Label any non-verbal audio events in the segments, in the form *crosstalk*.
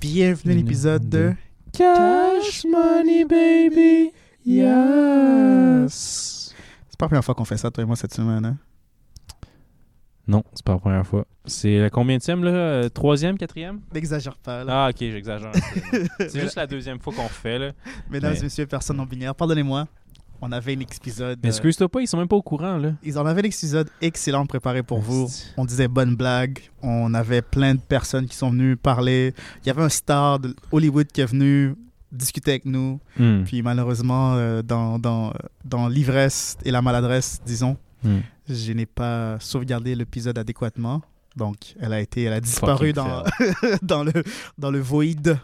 bienvenue à l'épisode de Cash Money Baby. Yes. C'est pas la première fois qu'on fait ça, toi et moi, cette semaine. Hein? Non, c'est pas la première fois. C'est la combienième, là? Euh, Troisième, quatrième? N'exagère pas, là. Ah, ok, j'exagère. *laughs* c'est juste la deuxième fois qu'on fait, là. Mesdames et mais- messieurs, personnes non binaires, pardonnez-moi. On avait un épisode. Mais euh, excuse-toi pas, ils sont même pas au courant, là. ils en avaient un épisode excellent préparé pour vous. On disait bonnes blagues. On avait plein de personnes qui sont venues parler. Il y avait un star de Hollywood qui est venu discuter avec nous. Hmm. Puis malheureusement, euh, dans, dans, dans l'ivresse et la maladresse, disons, Hmm. je n'ai pas sauvegardé l'épisode adéquatement. Donc, elle a été, elle a disparu dans, *laughs* dans, le, dans le void.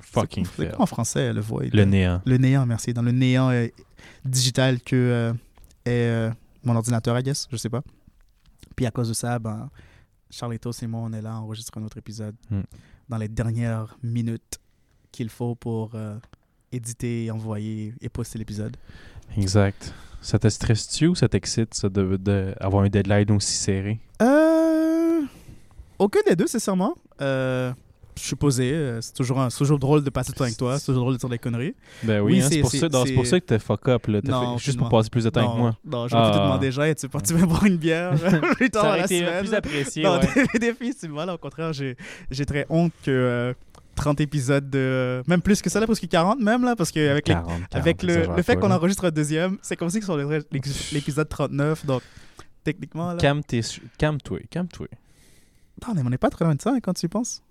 Fucking C'est en français, le void Le néant. Le néant, merci. Dans le néant digital que euh, est euh, mon ordinateur, I guess, je sais pas. Puis à cause de ça, ben, Charletos et moi, on est là à enregistrer un autre épisode Hmm. dans les dernières minutes qu'il faut pour euh, éditer, envoyer et poster l'épisode. Exact. Ça te stresse-tu ou ça t'excite, ça, de, de avoir un deadline aussi serré? Euh... Aucun des deux, sincèrement. Euh, je suis posé. euh, C'est toujours, un- toujours drôle de passer du temps avec toi. C'est toujours drôle de dire des conneries. Ben oui, Oui, hein, c'est- pour, ça- non, c'est pour c'est- ça que t'es fuck up, là. Non, fait- juste pour passer plus de temps non, avec moi. non, j'aurais Ah. demander, Jean, tu tu veux *laughs* boire une bière *laughs* plus tard Ça la été euh, semaine? plus apprécié, Non, ouais. des c'est voilà. Au contraire, j'ai très honte que euh, 30 épisodes de. Même plus que ça, là, presque 40 même, là, parce qu'avec les- 40, 40, avec le, le fait qu'on enregistre un deuxième, c'est comme si sur l'épisode 39, donc techniquement, là. Calme-toi, calme-toi. Non, mais on n'est pas très loin de ça, hein, quand tu y penses.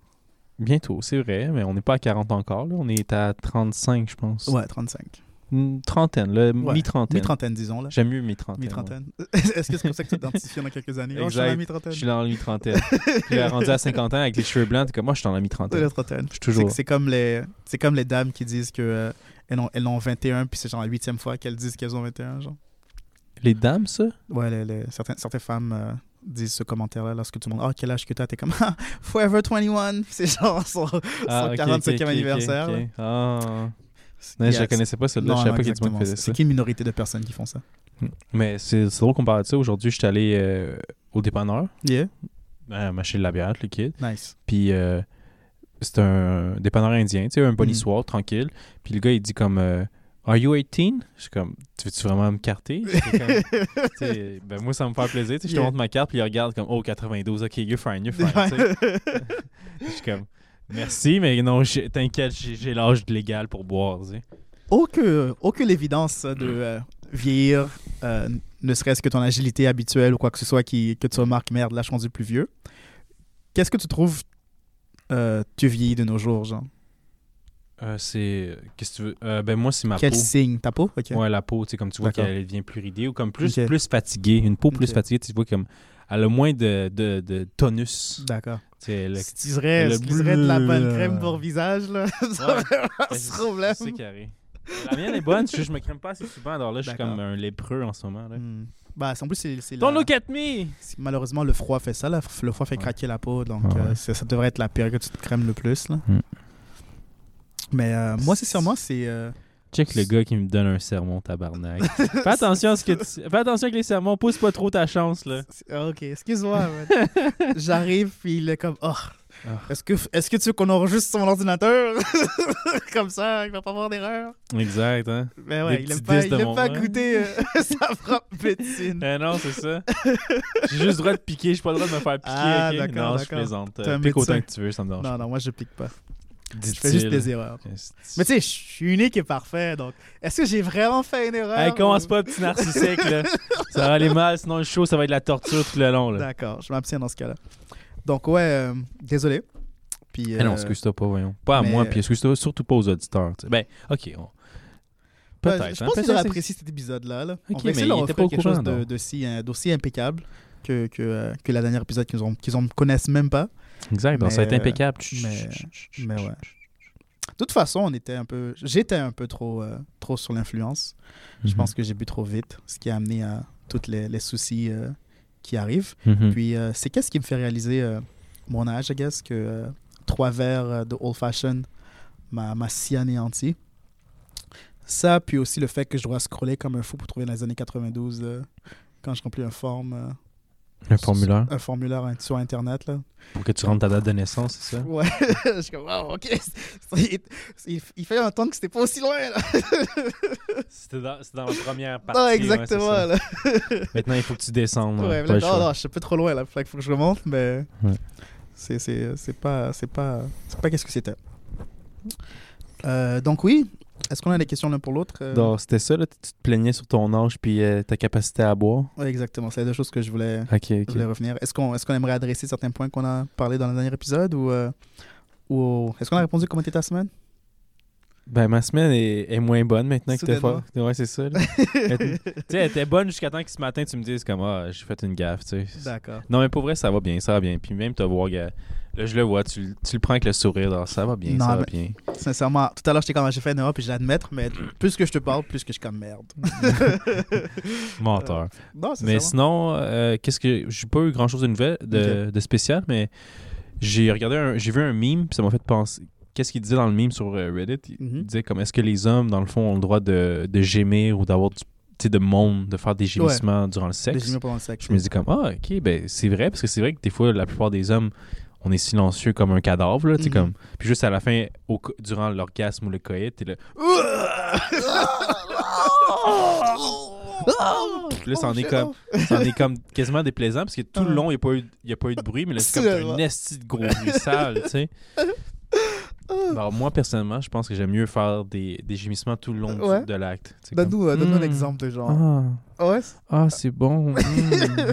Bientôt, c'est vrai, mais on n'est pas à 40 encore. Là. On est à 35, je pense. Ouais, 35. Une trentaine, là, Ouais, mi-trentaine. Mi-trentaine, disons, là. J'aime mieux mi-trentaine. Mi-trentaine. *laughs* Est-ce que c'est comme ça que tu t'identifies dans quelques années? Oh, je suis dans la Exact. mi-trentaine. Je suis dans la mi-trentaine. Puis là, rendu à 50 ans avec les cheveux blancs, t'es comme moi, je suis dans la mi-trentaine. la trentaine. Je suis C'est toujours. c'est comme, les, c'est comme les dames qui disent que euh, elles, ont, elles ont 21, puis c'est genre la huitième fois qu'elles disent qu'elles ont 21, genre. Les dames, ça? Ouais, les, les- certaines, certaines femmes euh, disent ce commentaire-là lorsque tout le monde Ah, quel âge que t'as T'es comme Ah, Forever 21. *laughs* C'est genre son, son Ah, ok, 45e ok, ok, anniversaire. ok, là. ok. Ah. Y je la connaissais pas celle-là. Je savais pas qu'il y a C'est qu'une minorité de personnes qui font ça. Mais c'est drôle qu'on parle de ça. Aujourd'hui, je suis allé euh, au dépanneur, Yeah, à m'acheter de la bière, le kid. nice. Puis euh, c'est un dépanneur indien, tu sais, un bunny Mm. soir, tranquille. Puis le gars, il dit comme euh, Are you 18 Je suis comme Tu veux-tu vraiment me carter? Comme, *laughs* ben, Moi, ça me fait plaisir. Je te Yeah. montre ma carte, puis il regarde comme Oh, 92, ok, you're fine, you're fine. *laughs* *laughs* Je suis comme Merci, mais non, t'inquiète, j'ai l'âge légal pour boire. aucune, aucune évidence de euh, vieillir, euh, ne serait-ce que ton agilité habituelle ou quoi que ce soit qui, que tu remarques, merde, là, je suis rendu plus vieux. Qu'est-ce que tu trouves euh, tu vieillis de nos jours, genre? Euh, c'est. Qu'est-ce que tu veux? Euh, Ben, moi, c'est ma Quel peau. signe? Ta peau? Ok. Ouais, la peau, tu sais, comme tu vois qu'elle devient plus ridée ou comme plus, plus fatiguée. Une peau plus fatiguée, tu vois, comme. Elle a moins de, de, de tonus. D'accord. Tu Si le de la bonne crème pour visage, là, *laughs* ça Ouais. Ben, ce problème. C'est arrive. La mienne est bonne, je, je me crème pas assez souvent, alors là, je suis comme un lépreux en ce moment. Là. Hmm. Bah, en plus, c'est Don't la- look at me! malheureusement le froid fait ça. là. Le froid fait Ouais. craquer la peau, donc Ouais, euh, ça devrait être la période que tu te crèmes le plus. Là. Hmm. Mais euh, moi, sincèrement, c'est. euh, Check le gars qui me donne un sermon, tabarnak. Fais attention à ce que tu... Fais attention avec les sermons, pousse pas trop ta chance, là. c'est- ok, excuse-moi. man. *laughs* J'arrive, puis il est comme. Oh, Ah. est-ce que, est que tu veux qu'on enregistre sur mon ordinateur? *laughs* Comme ça, il va pas avoir d'erreur. Exact, hein? Mais ouais, Des il aime petits pas, il de aime mon- pas goûter euh, *laughs* sa propre médecine. Eh non, c'est ça. J'ai juste le droit de piquer, j'ai pas le droit de me faire piquer, Ah, ok? d'accord, Non, je plaisante. Euh, Pique autant que tu veux, ça me dérange Non, non, moi, je pique pas. Je fais juste des erreurs. Mais tu sais, je suis unique et parfait, donc est-ce que j'ai vraiment fait une erreur Hey, commence ou- pas, petit narcissique, là. *laughs* Ça va aller mal, sinon le show, ça va être la torture tout le long. D'accord, je m'abstiens dans ce cas-là. Donc, ouais, euh, désolé. Puis, Eh non, euh, excuse-toi pas, voyons. Pas à mais- moi, puis excuse-toi surtout pas aux auditeurs. tu sais. Ben, ok. on- ouais, Peut-être. je hein, pense qu'ils auraient c'est- apprécié cet épisode-là. Là. On Ok, va essayer mais de leur quelque chose de- donc. d'aussi euh, impeccable que, que, euh, que la dernière épisode qu'ils qu'ils ont connaissent même pas. Exact, donc ça va être Mais, impeccable. mais- mais ouais. De toute façon, on était un peu, j'étais un peu trop, euh, trop sur l'influence. Je Mhm. pense que j'ai bu trop vite, ce qui a amené à tous les, les soucis euh, qui arrivent. Mhm. Puis euh, c'est qu'est-ce qui me fait réaliser euh, mon âge, I guess, que euh, trois verres euh, de Old Fashion m'a m'a si anéanti. Ça, puis aussi le fait que je dois scroller comme un fou pour trouver dans les années 92 euh, quand je remplis un forme. Un formulaire un formulaire sur Internet. Là. pour que tu rentres ta date de naissance, c'est ça? Ouais, *laughs* je suis comme, wow, ok. Il, il- il fait un temps que c'était pas aussi loin. Là. *laughs* C'était dans, c'est dans la première *laughs* partie. non, exactement. là. Maintenant, il faut que tu descendes. Ouais, là, non, non, je suis un peu trop loin là. Qu'il faut que je remonte, mais Ouais. c'est c'est c'est pas c'est pas c'est pas qu'est-ce que c'était. Euh, donc oui, est-ce qu'on a des questions l'un pour l'autre euh? Donc, c'était ça, là? Tu te plaignais sur ton âge puis euh, ta capacité à boire? Ouais, exactement. C'est les deux choses que je voulais, je revenir. Est-ce qu'on est qu'on aimerait adresser certains points qu'on a parlé dans le dernier épisode ou euh, ou est-ce qu'on a répondu comment était ta semaine? Ben, ma semaine est, est moins bonne maintenant que t'es fort. Ouais, c'est ça. là. *laughs* Elle était- tu sais, elle était bonne jusqu'à temps que ce matin, tu me dises comme, ah, j'ai fait une gaffe, tu sais. D'accord. Non, mais pour vrai, ça va bien, ça va bien. Puis même te voir, là, je le vois, tu, le- tu le prends avec le sourire, alors, ça va bien, Non, ça va bien. Sincèrement, tout à l'heure j'étais comme j'ai fait une erreur puis je l'admettre, mais plus que je te parle, plus que je suis comme merde. *laughs* Menteur. non, c'est Mais sinon, euh, qu'est-ce que. J'ai pas eu grand chose de nouvelle, de, de spécial, mais j'ai regardé un. J'ai vu un meme, puis ça m'a fait penser. Qu'est-ce qu'il disait dans le meme sur euh, Reddit? Il Mhm. disait comme est-ce que les hommes, dans le fond, ont le droit de, de gémir ou d'avoir du. De monde, de faire des gémissements durant le Des sexe? génies pendant le sexe. Je me dis comme ah ok ben c'est vrai parce que c'est vrai que des fois la plupart des hommes on est silencieux comme un cadavre là tu sais Mhm. comme puis juste à la fin au durant l'orgasme ou le coït t'es là là, ça en est comme- ça en est comme quasiment déplaisant parce que tout le Ah. long il n'y a pas eu il y a pas eu de bruit mais là c'est comme un esti de gros bruit sale tu sais *laughs* alors moi personnellement je pense que j'aime mieux faire des, des gémissements tout le long Ouais. de l'acte sais, comme, Donne-nous euh, donne-nous un Hmm. exemple de genre. ah Ah ouais? ah, c'est bon. Mm,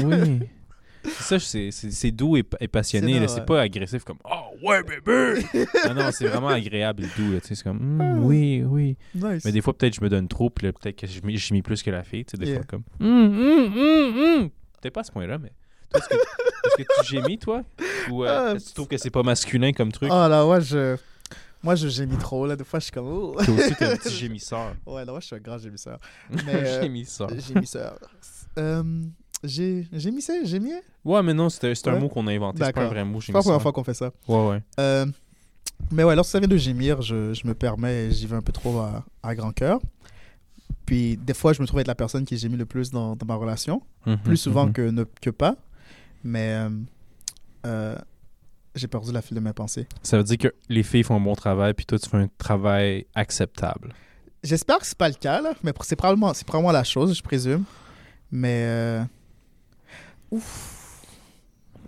oui. *laughs* C'est ça, c'est- doux et, et passionné. C'est ouais. pas agressif comme Oh ouais, bébé! non, non, c'est vraiment agréable et doux. C'est comme Mm, Oui, oui. Nice. Mais des fois, peut-être je me donne trop, puis peut-être que je m'y plus que la fille. Tu sais, des Yeah. fois, comme Mm, mm. Peut-être pas à ce point-là, mais. Est-ce que, est-ce que tu gémis, toi? Ou euh, Ah, que tu trouves que c'est pas masculin comme truc? Oh là, ouais, je. Moi, je gémis trop, là. Des fois, je suis comme. oh. Toi aussi, t'es un petit *laughs* gémisseur. Ouais, là, moi, je suis un grand gémisseur. *laughs* Mais, euh, gémisseur. Gémisseur. Euh, j'ai gémissé, gémier. Ouais, mais non, c'est c'est un Ouais. mot qu'on a inventé. C'est pas un vrai mot, C'est pas la première fois qu'on fait ça. Ouais, ouais. Euh, mais ouais, lorsque ça vient de gémir, je, je me permets, j'y vais un peu trop à, à grand cœur. Puis des fois, je me trouve être la personne qui gémit le plus dans, dans ma relation, Mhm, plus souvent mhm. que, ne, que pas. Mais euh, euh, j'ai perdu la file de mes pensées. Ça veut dire que les filles font un bon travail, puis toi, tu fais un travail acceptable. J'espère que c'est pas le cas, là, mais c'est probablement, c'est probablement la chose, je présume. Mais. Ouf.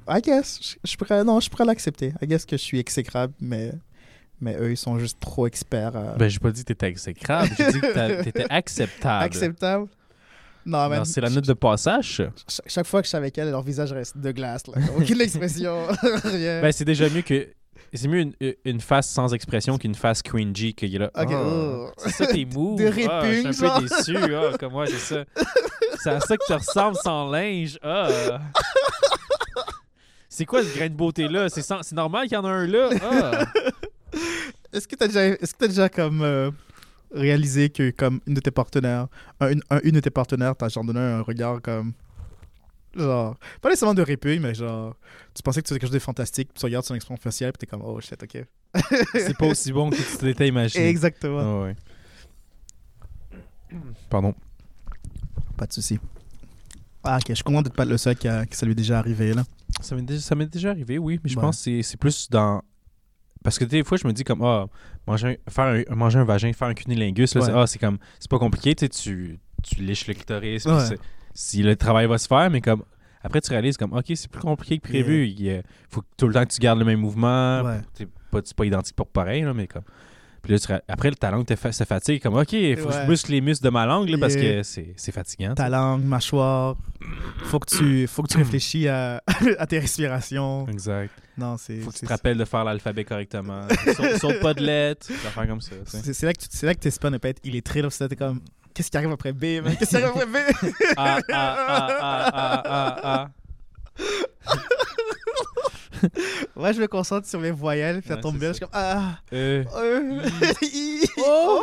I guess. Je, je pourrais, non, je pourrais l'accepter. I guess que je suis exécrable, mais, mais eux, ils sont juste trop experts. à- Ben, j'ai pas dit que t'étais exécrable, j'ai dit que t'a- *laughs* t'étais acceptable. Acceptable? Non, mais Non, C'est la note de passage, ch- chaque fois que je suis avec elle, leur visage reste de glace. Là. Aucune *laughs* expression, *laughs* rien. Ben, c'est déjà mieux que. C'est mieux une, une face sans expression qu'une face cringy qu'il y a là. Ok, Ah, oh. C'est ça tes moves. De Ah, je suis un peu déçu. Ah, comme moi, c'est ça. C'est à ça que tu ressembles sans linge. Ah. C'est quoi ce grain de beauté-là? C'est sans- c'est normal qu'il y en a un là? Ah. Est-ce que tu as déjà, est-ce que t'as déjà comme, euh, réalisé que comme une de tes partenaires, un- une, un- une de tes partenaires t'a genre donné un regard comme. Genre, pas nécessairement de répugne, mais genre, tu pensais que tu faisais quelque chose de fantastique, puis tu regardes son expression faciale, puis t'es comme, oh shit, ok. C'est pas aussi bon que tu t'étais imaginé. Exactement. Ah ouais. Pardon. Pas de souci. Ah, ok, je suis content d'être pas le seul qui a- que ça lui est déjà arrivé, là. Ça m'est déjà, ça m'est déjà arrivé, oui, mais je Ouais. pense que c'est- c'est plus dans. Parce que des fois, je me dis comme, ah, manger, un, faire un, manger un vagin, faire un cunilingus, là, Ouais. c'est, ah, c'est comme, c'est pas compliqué, tu sais, tu, tu liches le clitoris, puis Ouais. c'est- si le travail va se faire, mais comme, après, tu réalises comme, ok, c'est plus compliqué que prévu, il faut que tout le temps que tu gardes le même mouvement, Ouais. c'est pas, c'est pas identique pour pareil, là, mais comme. Puis là, tu après, ta langue te fa- se fatigue, comme, ok, il faut que je muscle les muscles de ma langue, là, parce que c'est, fatigant. Ta langue, mâchoire. Faut que tu, faut que tu réfléchis à, *laughs* à tes respirations. Exact. Non, c'est. Faut que tu te rappelles de faire l'alphabet correctement. saute, saute pas de lettres, affaires comme ça. C'est là que tu là que t'espères ne pas être illettré. Là, t'es comme, qu'est-ce qui arrive après B? Qu'est-ce qui arrive après B? Ah, ah, ah, ah, ah, ah, ah. *laughs* *laughs* Ouais, je me concentre sur les voyelles, puis ça Ouais, tombe c'est bien. ça. Je suis comme, ah. Euh, euh, *laughs* *laughs* i. Oh.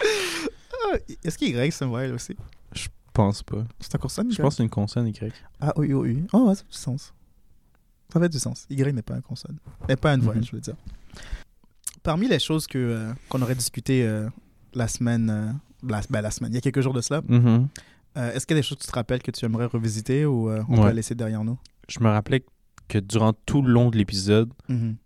Ah, Est-ce qu'il y a c'est une voyelle aussi? Je pense pas. C'est encore ça, Je pense que c'est une consonne Y. Ah, oui, oui, oui. Oh, ouais, ça fait du sens. Ça fait du sens. Y n'est pas un consonne. N'est pas une voyelle, Mhm. je veux dire. Parmi les choses que, euh, qu'on aurait discuté euh, la semaine, euh, la, ben, la semaine, il y a quelques jours de cela, Mhm. Euh, Est-ce qu'il y a des choses que tu te rappelles que tu aimerais revisiter ou euh, on Ouais. va la laisser derrière nous? Je me rappelais que durant tout le long de l'épisode, Mhm.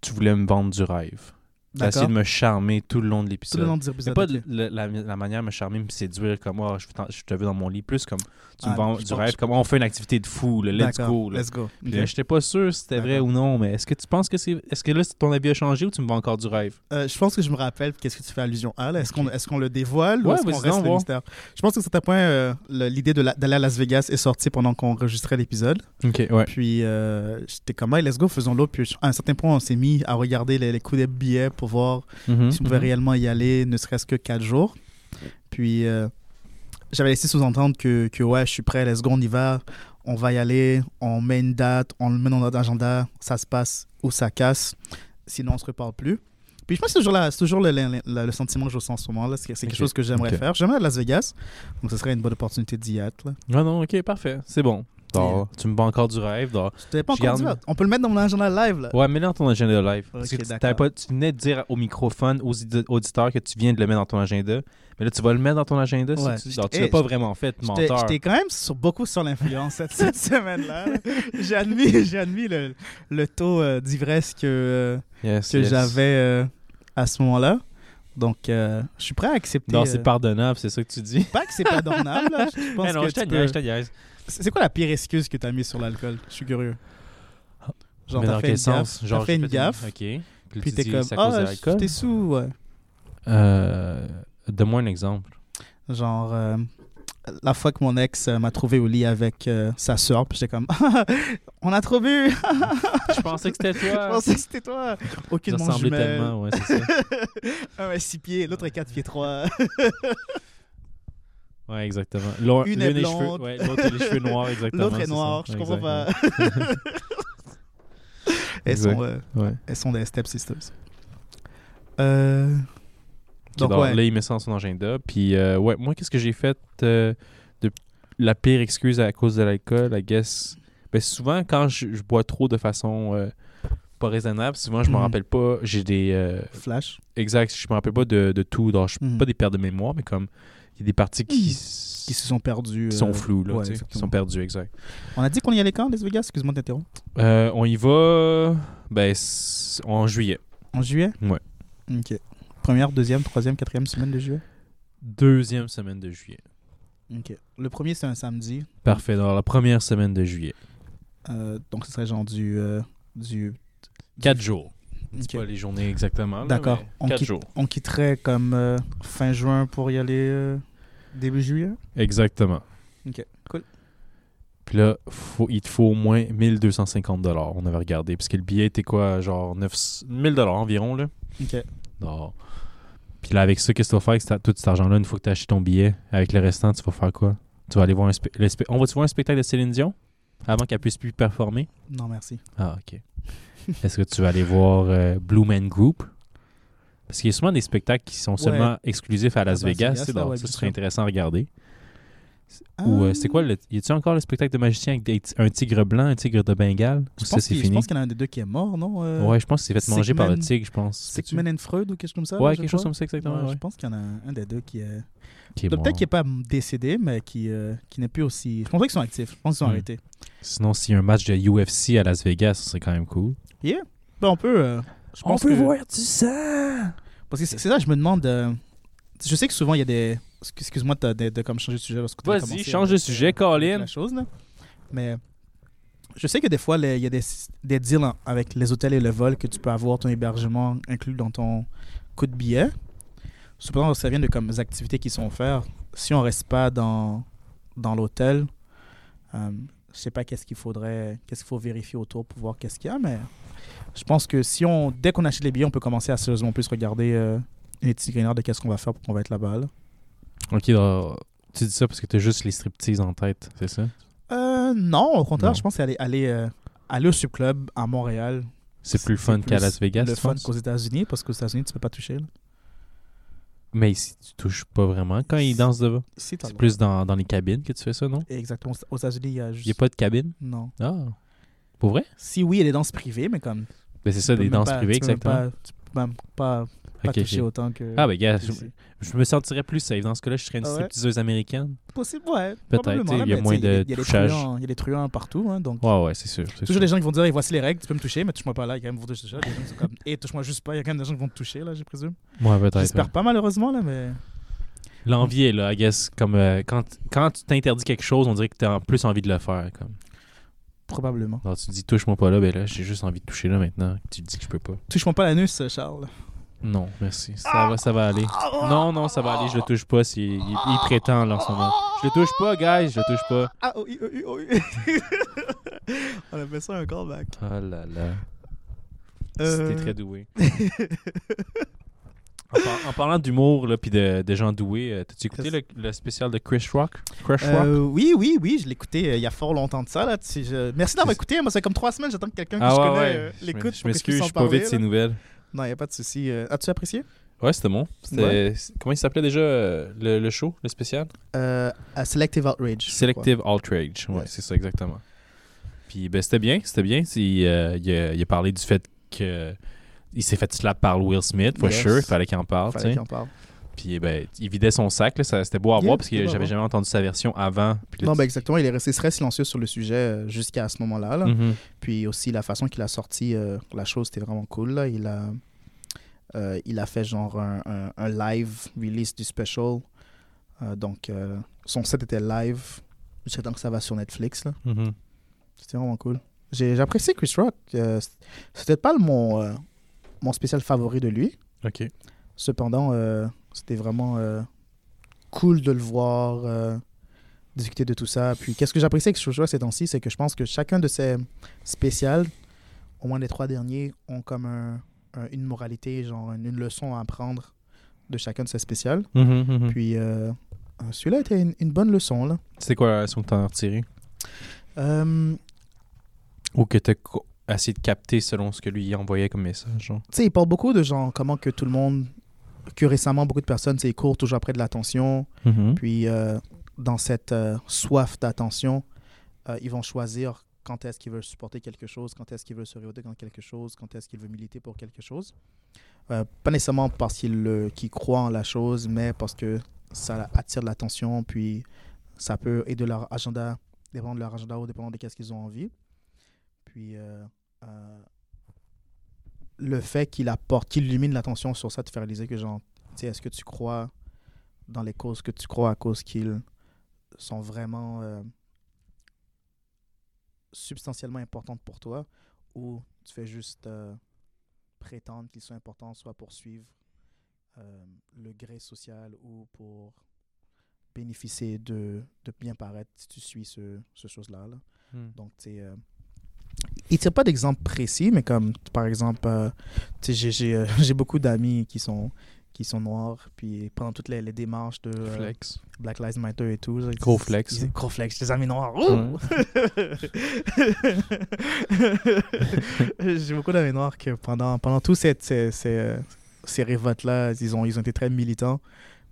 tu voulais me vendre du rêve. Tu as essayé de me charmer tout le long de Tout l'épisode. le long de Mais l'épisode. pas de- la, manière de me charmer, me séduire comme oh, je, te veux dans mon lit. Plus comme tu Ah, me vends du rêve, comme on fait une activité de fou, le let's go. là. Let's go. J'étais pas sûr si c'était vrai ou non, mais est-ce que tu penses que c'est. Est-ce que là, ton avis a changé ou tu me vends encore du rêve? Euh, je pense que je me rappelle qu'est-ce que tu fais allusion à. là? Est-ce qu'on est qu'on le dévoile ou Ouais, est-ce qu'on reste le mystère? Je pense que c'est un point, euh, l'idée d'aller à Las Vegas est sortie pendant qu'on enregistrait l'épisode. Ok, ouais. Puis euh, j'étais comme, hey, let's go, faisons-le. Puis à un certain point, on s'est mis à regarder les, les coûts des billets pour voir Mhm, si on pouvait mhm. réellement y aller, ne serait-ce que quatre jours. Puis euh, j'avais laissé sous-entendre que, que, ouais, je suis prêt, let's go, on y va. On va y aller, on met une date, on le met dans notre agenda, ça se passe ou ça casse. Sinon, on se reparle plus. Puis je pense que c'est toujours, la- c'est toujours le, le- le- le sentiment que je ressens en ce moment. là. C'est quelque chose que j'aimerais faire. J'aimerais à Las Vegas. Donc, ce serait une bonne opportunité d'y être. là. Ah non, ok, parfait. C'est bon. Dors. Tu me vends encore du rêve. Dors. Je t'avais pas encore dit. garde-. On peut le mettre dans mon agenda live. Là. Ouais, mets-le dans ton agenda live. Parce que tu, pas, tu venais de dire au microphone, aux audi- auditeurs, que tu viens de le mettre dans ton agenda. Mais là, tu vas le mettre dans ton agenda. si tu non, tu Hey, l'as pas vraiment fait, menteur. j'étais quand même sur, beaucoup sur l'influence cette, *laughs* cette semaine-là. J'ai admis, *laughs* le, le taux euh, d'ivresse que, euh, Yes, que yes. j'avais euh, à ce moment-là. Donc, euh, je suis prêt à accepter. Non, c'est pardonnable, c'est ça que tu dis. pas que c'est pas dormable. là. Je *laughs* pense Eh non, que je te peux-. C'est quoi la pire excuse que tu as mis sur l'alcool? Je suis curieux. Genre, Mais t'as dans fait quel une sens? gaffe. Genre, T'as fait une gaffe. OK. Puis, t'es comme, ah, l'alcool? t'es sous. ouais. Euh, Donne-moi un exemple. Genre, euh, la fois que mon ex euh, m'a trouvé au lit avec euh, sa soeur, puis j'étais comme, *laughs* on a trop bu. *laughs* Je pensais que c'était Je toi. pensais que c'était toi. Ça Aucunement ressemblait tellement, ouais, c'est ça. *laughs* Un est 6 pieds, l'autre est 4 pieds 3. Ouais, exactement. L'un- Une est blonde. ouais, L'autre a les cheveux noirs, exactement. L'autre est noire, je comprends pas. Elles, sont, euh, Ouais. elles sont des stepsisters. Euh... Donc, donc, ouais. Là, il met ça dans son agenda. Puis, euh, ouais, moi, qu'est-ce que j'ai fait euh, de la pire excuse à cause de l'alcool, I guess? Ben, souvent, quand je, je bois trop de façon pas raisonnable, souvent, je me Mhm. rappelle pas. J'ai des. euh, Flash. exact, je me rappelle pas de, de tout. Donc, je Mhm. pas des pertes de mémoire, mais comme. Il y a des parties qui, Qui se sont perdus. qui euh, sont floues, là, ouais, tu sais, qui sont perdues, exact. On a dit qu'on y allait quand, Las Vegas? Excuse-moi de t'interrompre. Euh, on y va. Ben, en juillet. En juillet? Ouais. Ok. Première, deuxième, troisième, quatrième semaine de juillet? Deuxième semaine de juillet. Ok. Le premier, c'est un samedi. Parfait, dans la première semaine de juillet. Euh, donc, ce serait genre du. euh, du... Quatre jours. Ok. C'est pas les journées exactement. D'accord. On Quatre quitte- jours. On quitterait comme euh, fin juin pour y aller début juillet? Exactement. Ok, cool. Puis là, faut, il te faut au moins 1250 On avait regardé. Parce que le billet était quoi Genre 9, 1000 environ. Là. Ok. Non. Puis là, avec ça, qu'est-ce que tu vas faire avec tout cet argent-là une fois que tu as acheté ton billet? Avec le restant, tu vas faire quoi? Tu vas aller voir un spectacle. On va-tu voir un spectacle de Céline Dion? Avant qu'elle puisse plus performer? Non, merci. Ah, ok. Est-ce que tu vas aller voir euh, Blue Man Group? Parce qu'il y a souvent des spectacles qui sont seulement exclusifs à Las À Las Vegas. Vegas, là, donc ouais, ça serait intéressant à regarder. Ou euh, c'est quoi le. Y a-tu encore le spectacle de magicien avec des- un tigre blanc, un tigre de Bengale? Ou Je ça, pense c'est qu'il je fini? pense qu'il y en a un des deux qui est mort, non euh, Ouais, je pense qu'il s'est fait manger par le tigre, je pense. Sigmund and Freud ou quelque chose comme ça Ouais, quelque chose comme ça, exactement. Ouais. Je pense qu'il y en a un, des deux qui est. Qui Peut-être qu'il n'est pas décédé, mais qui, euh, qui n'est plus aussi. Je pense qu'ils sont actifs. Je pense qu'ils sont Hmm. arrêtés. Sinon, s'il y a un match de UFC à Las Vegas, ça serait quand même cool. Ben, on peut. Euh, je pense que- du sang! Parce que c'est ça, je me demande. euh, je sais que souvent il y a des. excuse- Excuse-moi de, de, de comme changer de sujet. lorsque tu as Vas-y, change de avec, sujet, Colin. La chose, là. Mais je sais que des fois, les- il y a des, des deals avec les hôtels et le vol que tu peux avoir ton hébergement inclus dans ton coût de billet. Cependant, ça vient de comme des activités qui sont offertes. Si on reste pas dans, dans l'hôtel, euh, je sais pas qu'est-ce qu'il faudrait, qu'est-ce qu'il faut vérifier autour pour voir qu'est-ce qu'il y a, mais je pense que si on, dès qu'on achète les billets, on peut commencer à sérieusement plus regarder euh, une itinéraire de qu'est-ce qu'on va faire pour qu'on va être là-bas. là. Ok, donc, tu dis ça parce que t'as juste les striptease en tête, c'est ça? Euh, non, au contraire, Non. je pense que c'est aller, aller, euh, aller au subclub à Montréal. C'est plus fun qu'à Las Vegas, Le tu fun qu'aux États-Unis, parce qu'aux États-Unis, tu peux pas toucher. là. Mais ici, tu touches pas vraiment quand ils dansent devant. C'est plus dans, dans les cabines que tu fais ça, non? Exactement. Aux États-Unis, il y a juste. Il n'y a pas de cabine? Non. Ah. Pour vrai? Si oui, il y a des danses privées, mais comme. Ben c'est ça, tu des danses pas- privées, tu exactement. pas- tu peux même pas pas ok. autant que. Ah, ben, gars, je, me sentirais plus safe. Dans ce cas-là, je serais une Ah ouais? stripteaseuse américaine. Possible, ouais. Peut-être, tu il y a moins tu de il y a des touchage. truands- Il y a des truands partout, hein, donc. Ouais, ouais, c'est sûr. Toujours des gens qui vont dire, et voici les règles, tu peux me toucher, mais touche-moi pas là. Il y a quand même vont te toucher. Des gens qui sont comme, et touche-moi juste pas. Il y a quand même des gens qui vont te toucher, là, je présume. Ouais, peut-être. J'espère ouais. pas, malheureusement, là, mais. L'envie est là, I guess. Comme euh, quand, quand tu t'interdis quelque chose, on dirait que t'as en plus envie de le faire. Comme. Probablement. Alors, tu dis touche-moi pas là, ben là, j'ai juste envie de toucher là maintenant. Tu dis que je peux pas. Touche-moi pas l'anus, Charles. Non, merci. Ça va, ça va aller. Non, non, ça va aller. Je le touche pas. Il, il prétend là en ce moment. Je le touche pas, guys. Je le touche pas. Ah, oh, oui, oh, oui, oh, oui. *laughs* On appelle ça un callback. Oh là là. Euh, C'était très doué. *laughs* en, par- en parlant d'humour puis de, de gens doués, euh, t'as-tu écouté le, le spécial de Chris Rock? Chris Rock? Euh, oui, oui, oui, je l'ai écouté euh, il y a fort longtemps de ça. Là. Tu je- Merci d'avoir écouté. Moi, c'est comme trois semaines, j'attends que quelqu'un que ah je ouais, connais ouais. euh, Je l'écoute. Je que m'excuse, je suis pas vite ces nouvelles. Non, il n'y a pas de souci. As-tu apprécié? Ouais, c'était bon. Comment il s'appelait déjà le, le show, le spécial? à Selective Outrage. je Selective Outrage. Ouais, c'est ça exactement. Puis ben, c'était bien, c'était bien. Il, a, il a parlé du fait que il s'est fait slap par Will Smith, for Yes. sure. Il fallait qu'il en parle. Fallait qu'il en parle. Puis ben, il vidait son sac. Là, ça, c'était beau à Yeah, voir parce que j'avais jamais entendu sa version avant. Puis Non, ben exactement. Il est resté très silencieux sur le sujet euh, jusqu'à ce moment-là. là. Mhm. Puis aussi, la façon qu'il a sorti euh, la chose, c'était vraiment cool. Là. Il, a, euh, il a fait genre un, un- un live release du special. Euh, donc, son set était live. Jusqu'à temps que ça va sur Netflix. là. Mhm. C'était vraiment cool. J'ai apprécié Chris Rock. C'était pas le- mon, mon spécial favori de lui. Ok. Cependant, euh, c'était vraiment euh, cool de le voir euh, discuter de tout ça. Puis, qu'est-ce que j'apprécie avec Rock ces temps-ci, c'est que je pense que chacun de ses spécials, au moins les trois derniers, ont comme un- un- une moralité, genre une, une leçon à apprendre de chacun de ses spécials. Mhm, mhm. Puis, euh, euh, celui-là était une, une bonne leçon. Là. C'est quoi la leçon que t'en as retiré? Euh, Ou que t'as essayé de capter selon ce que lui envoyait comme message? tu sais, il parle beaucoup de genre comment que tout le monde, que récemment beaucoup de personnes, ils courent toujours après de l'attention. Mhm. Puis euh, dans cette euh, soif d'attention, euh, ils vont choisir quand est-ce qu'ils veulent supporter quelque chose, quand est-ce qu'ils veulent se révolter contre quelque chose, quand est-ce qu'ils veulent militer pour quelque chose. Pas nécessairement parce qu'ils croient en la chose, mais parce que ça attire de l'attention, puis ça peut aider leur agenda, dépendant de leur agenda ou dépendant de qu'est-ce qu'ils ont envie. Puis euh, euh, le fait qu'il apporte, qu'il illumine l'attention sur ça, te fait réaliser que genre, tu sais, est-ce que tu crois dans les causes que tu crois à cause qu'ils sont vraiment euh, substantiellement importantes pour toi ou tu fais juste euh, prétendre qu'ils sont importants soit pour suivre euh, le gré social ou pour bénéficier de, de bien paraître si tu suis ce, ce chose-là. là? Mhm. Donc, tu sais, il tire pas d'exemple précis, mais comme, par exemple, euh, j'ai- euh, *laughs* j'ai beaucoup d'amis qui sont, qui sont noirs, puis pendant toutes les, les démarches de euh, Flex. Black Lives Matter et tout. Gros flex. ils- Gros flex, des amis noirs. *laughs* J'ai beaucoup d'amis noirs que pendant, pendant tous ces, ces, ces, euh, ces révoltes-là, ils ont, ils ont été très militants.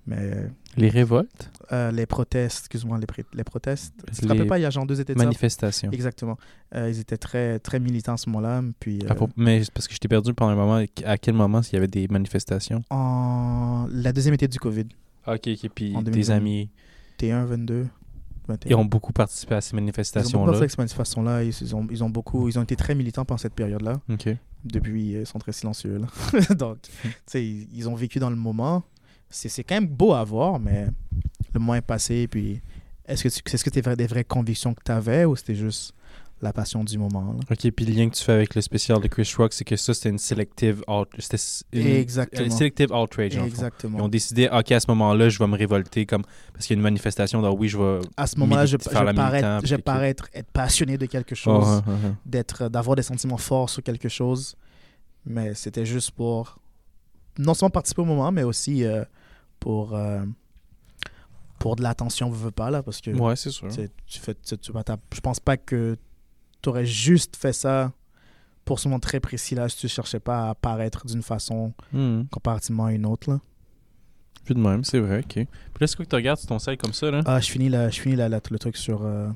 Mais Les révoltes? euh, les protestes, excuse-moi, les, les protestes. Tu te Les rappelles pas, il y a genre deux étés de ça? Manifestations. Exactement. Euh, ils étaient très, très militants à ce moment-là. Puis, euh, mais parce que je t'ai perdu pendant un moment. À quel moment s'il y avait des manifestations? en la deuxième été du COVID, Ok, ok. Puis 2020. amis, T1, 22, 21. ils ont beaucoup participé à ces Ils ont beaucoup manifestations-là. participé à cette manifestation-là. Ils, ont, ils, ont beaucoup, ils ont été très militants pendant cette période-là. Ok. Depuis, ils sont très silencieux. Là. *laughs* Donc, tu sais, ils, ils ont vécu dans le moment. C'est c'est quand même beau à voir, mais le moment est passé. Puis, est-ce que tu- est-ce que c'était des vraies convictions que tu avais ou c'était juste la passion du moment? là? Ok, puis le lien que tu fais avec le spécial de Chris Rock, c'est que ça, c'était une selective out... c'était une- Exactement. une selective outrage, fond. Ils Exactement. ont décidé, ok, à ce moment-là, je vais me révolter comme parce qu'il y a une manifestation. Donc oui, je vais. À ce moment-là, je, je la parais, militant, je parais être, passionné de quelque chose. Oh, oh, oh. d'être d'avoir des sentiments forts sur quelque chose mais c'était juste pour non seulement participer au moment mais aussi euh, pour euh, pour de l'attention veux veux pas là parce que Ouais, c'est sûr. tu fais tu- tu je pense pas que tu aurais juste fait ça pour ce moment très précis là si tu cherchais pas à paraître d'une façon Hmm. comparativement à une autre là. Plus de même, c'est vrai, ok. Puis là, c'est quoi que tu regardes sur ton site comme ça, là? Ah je finis la, je finis la, la- le truc sur euh,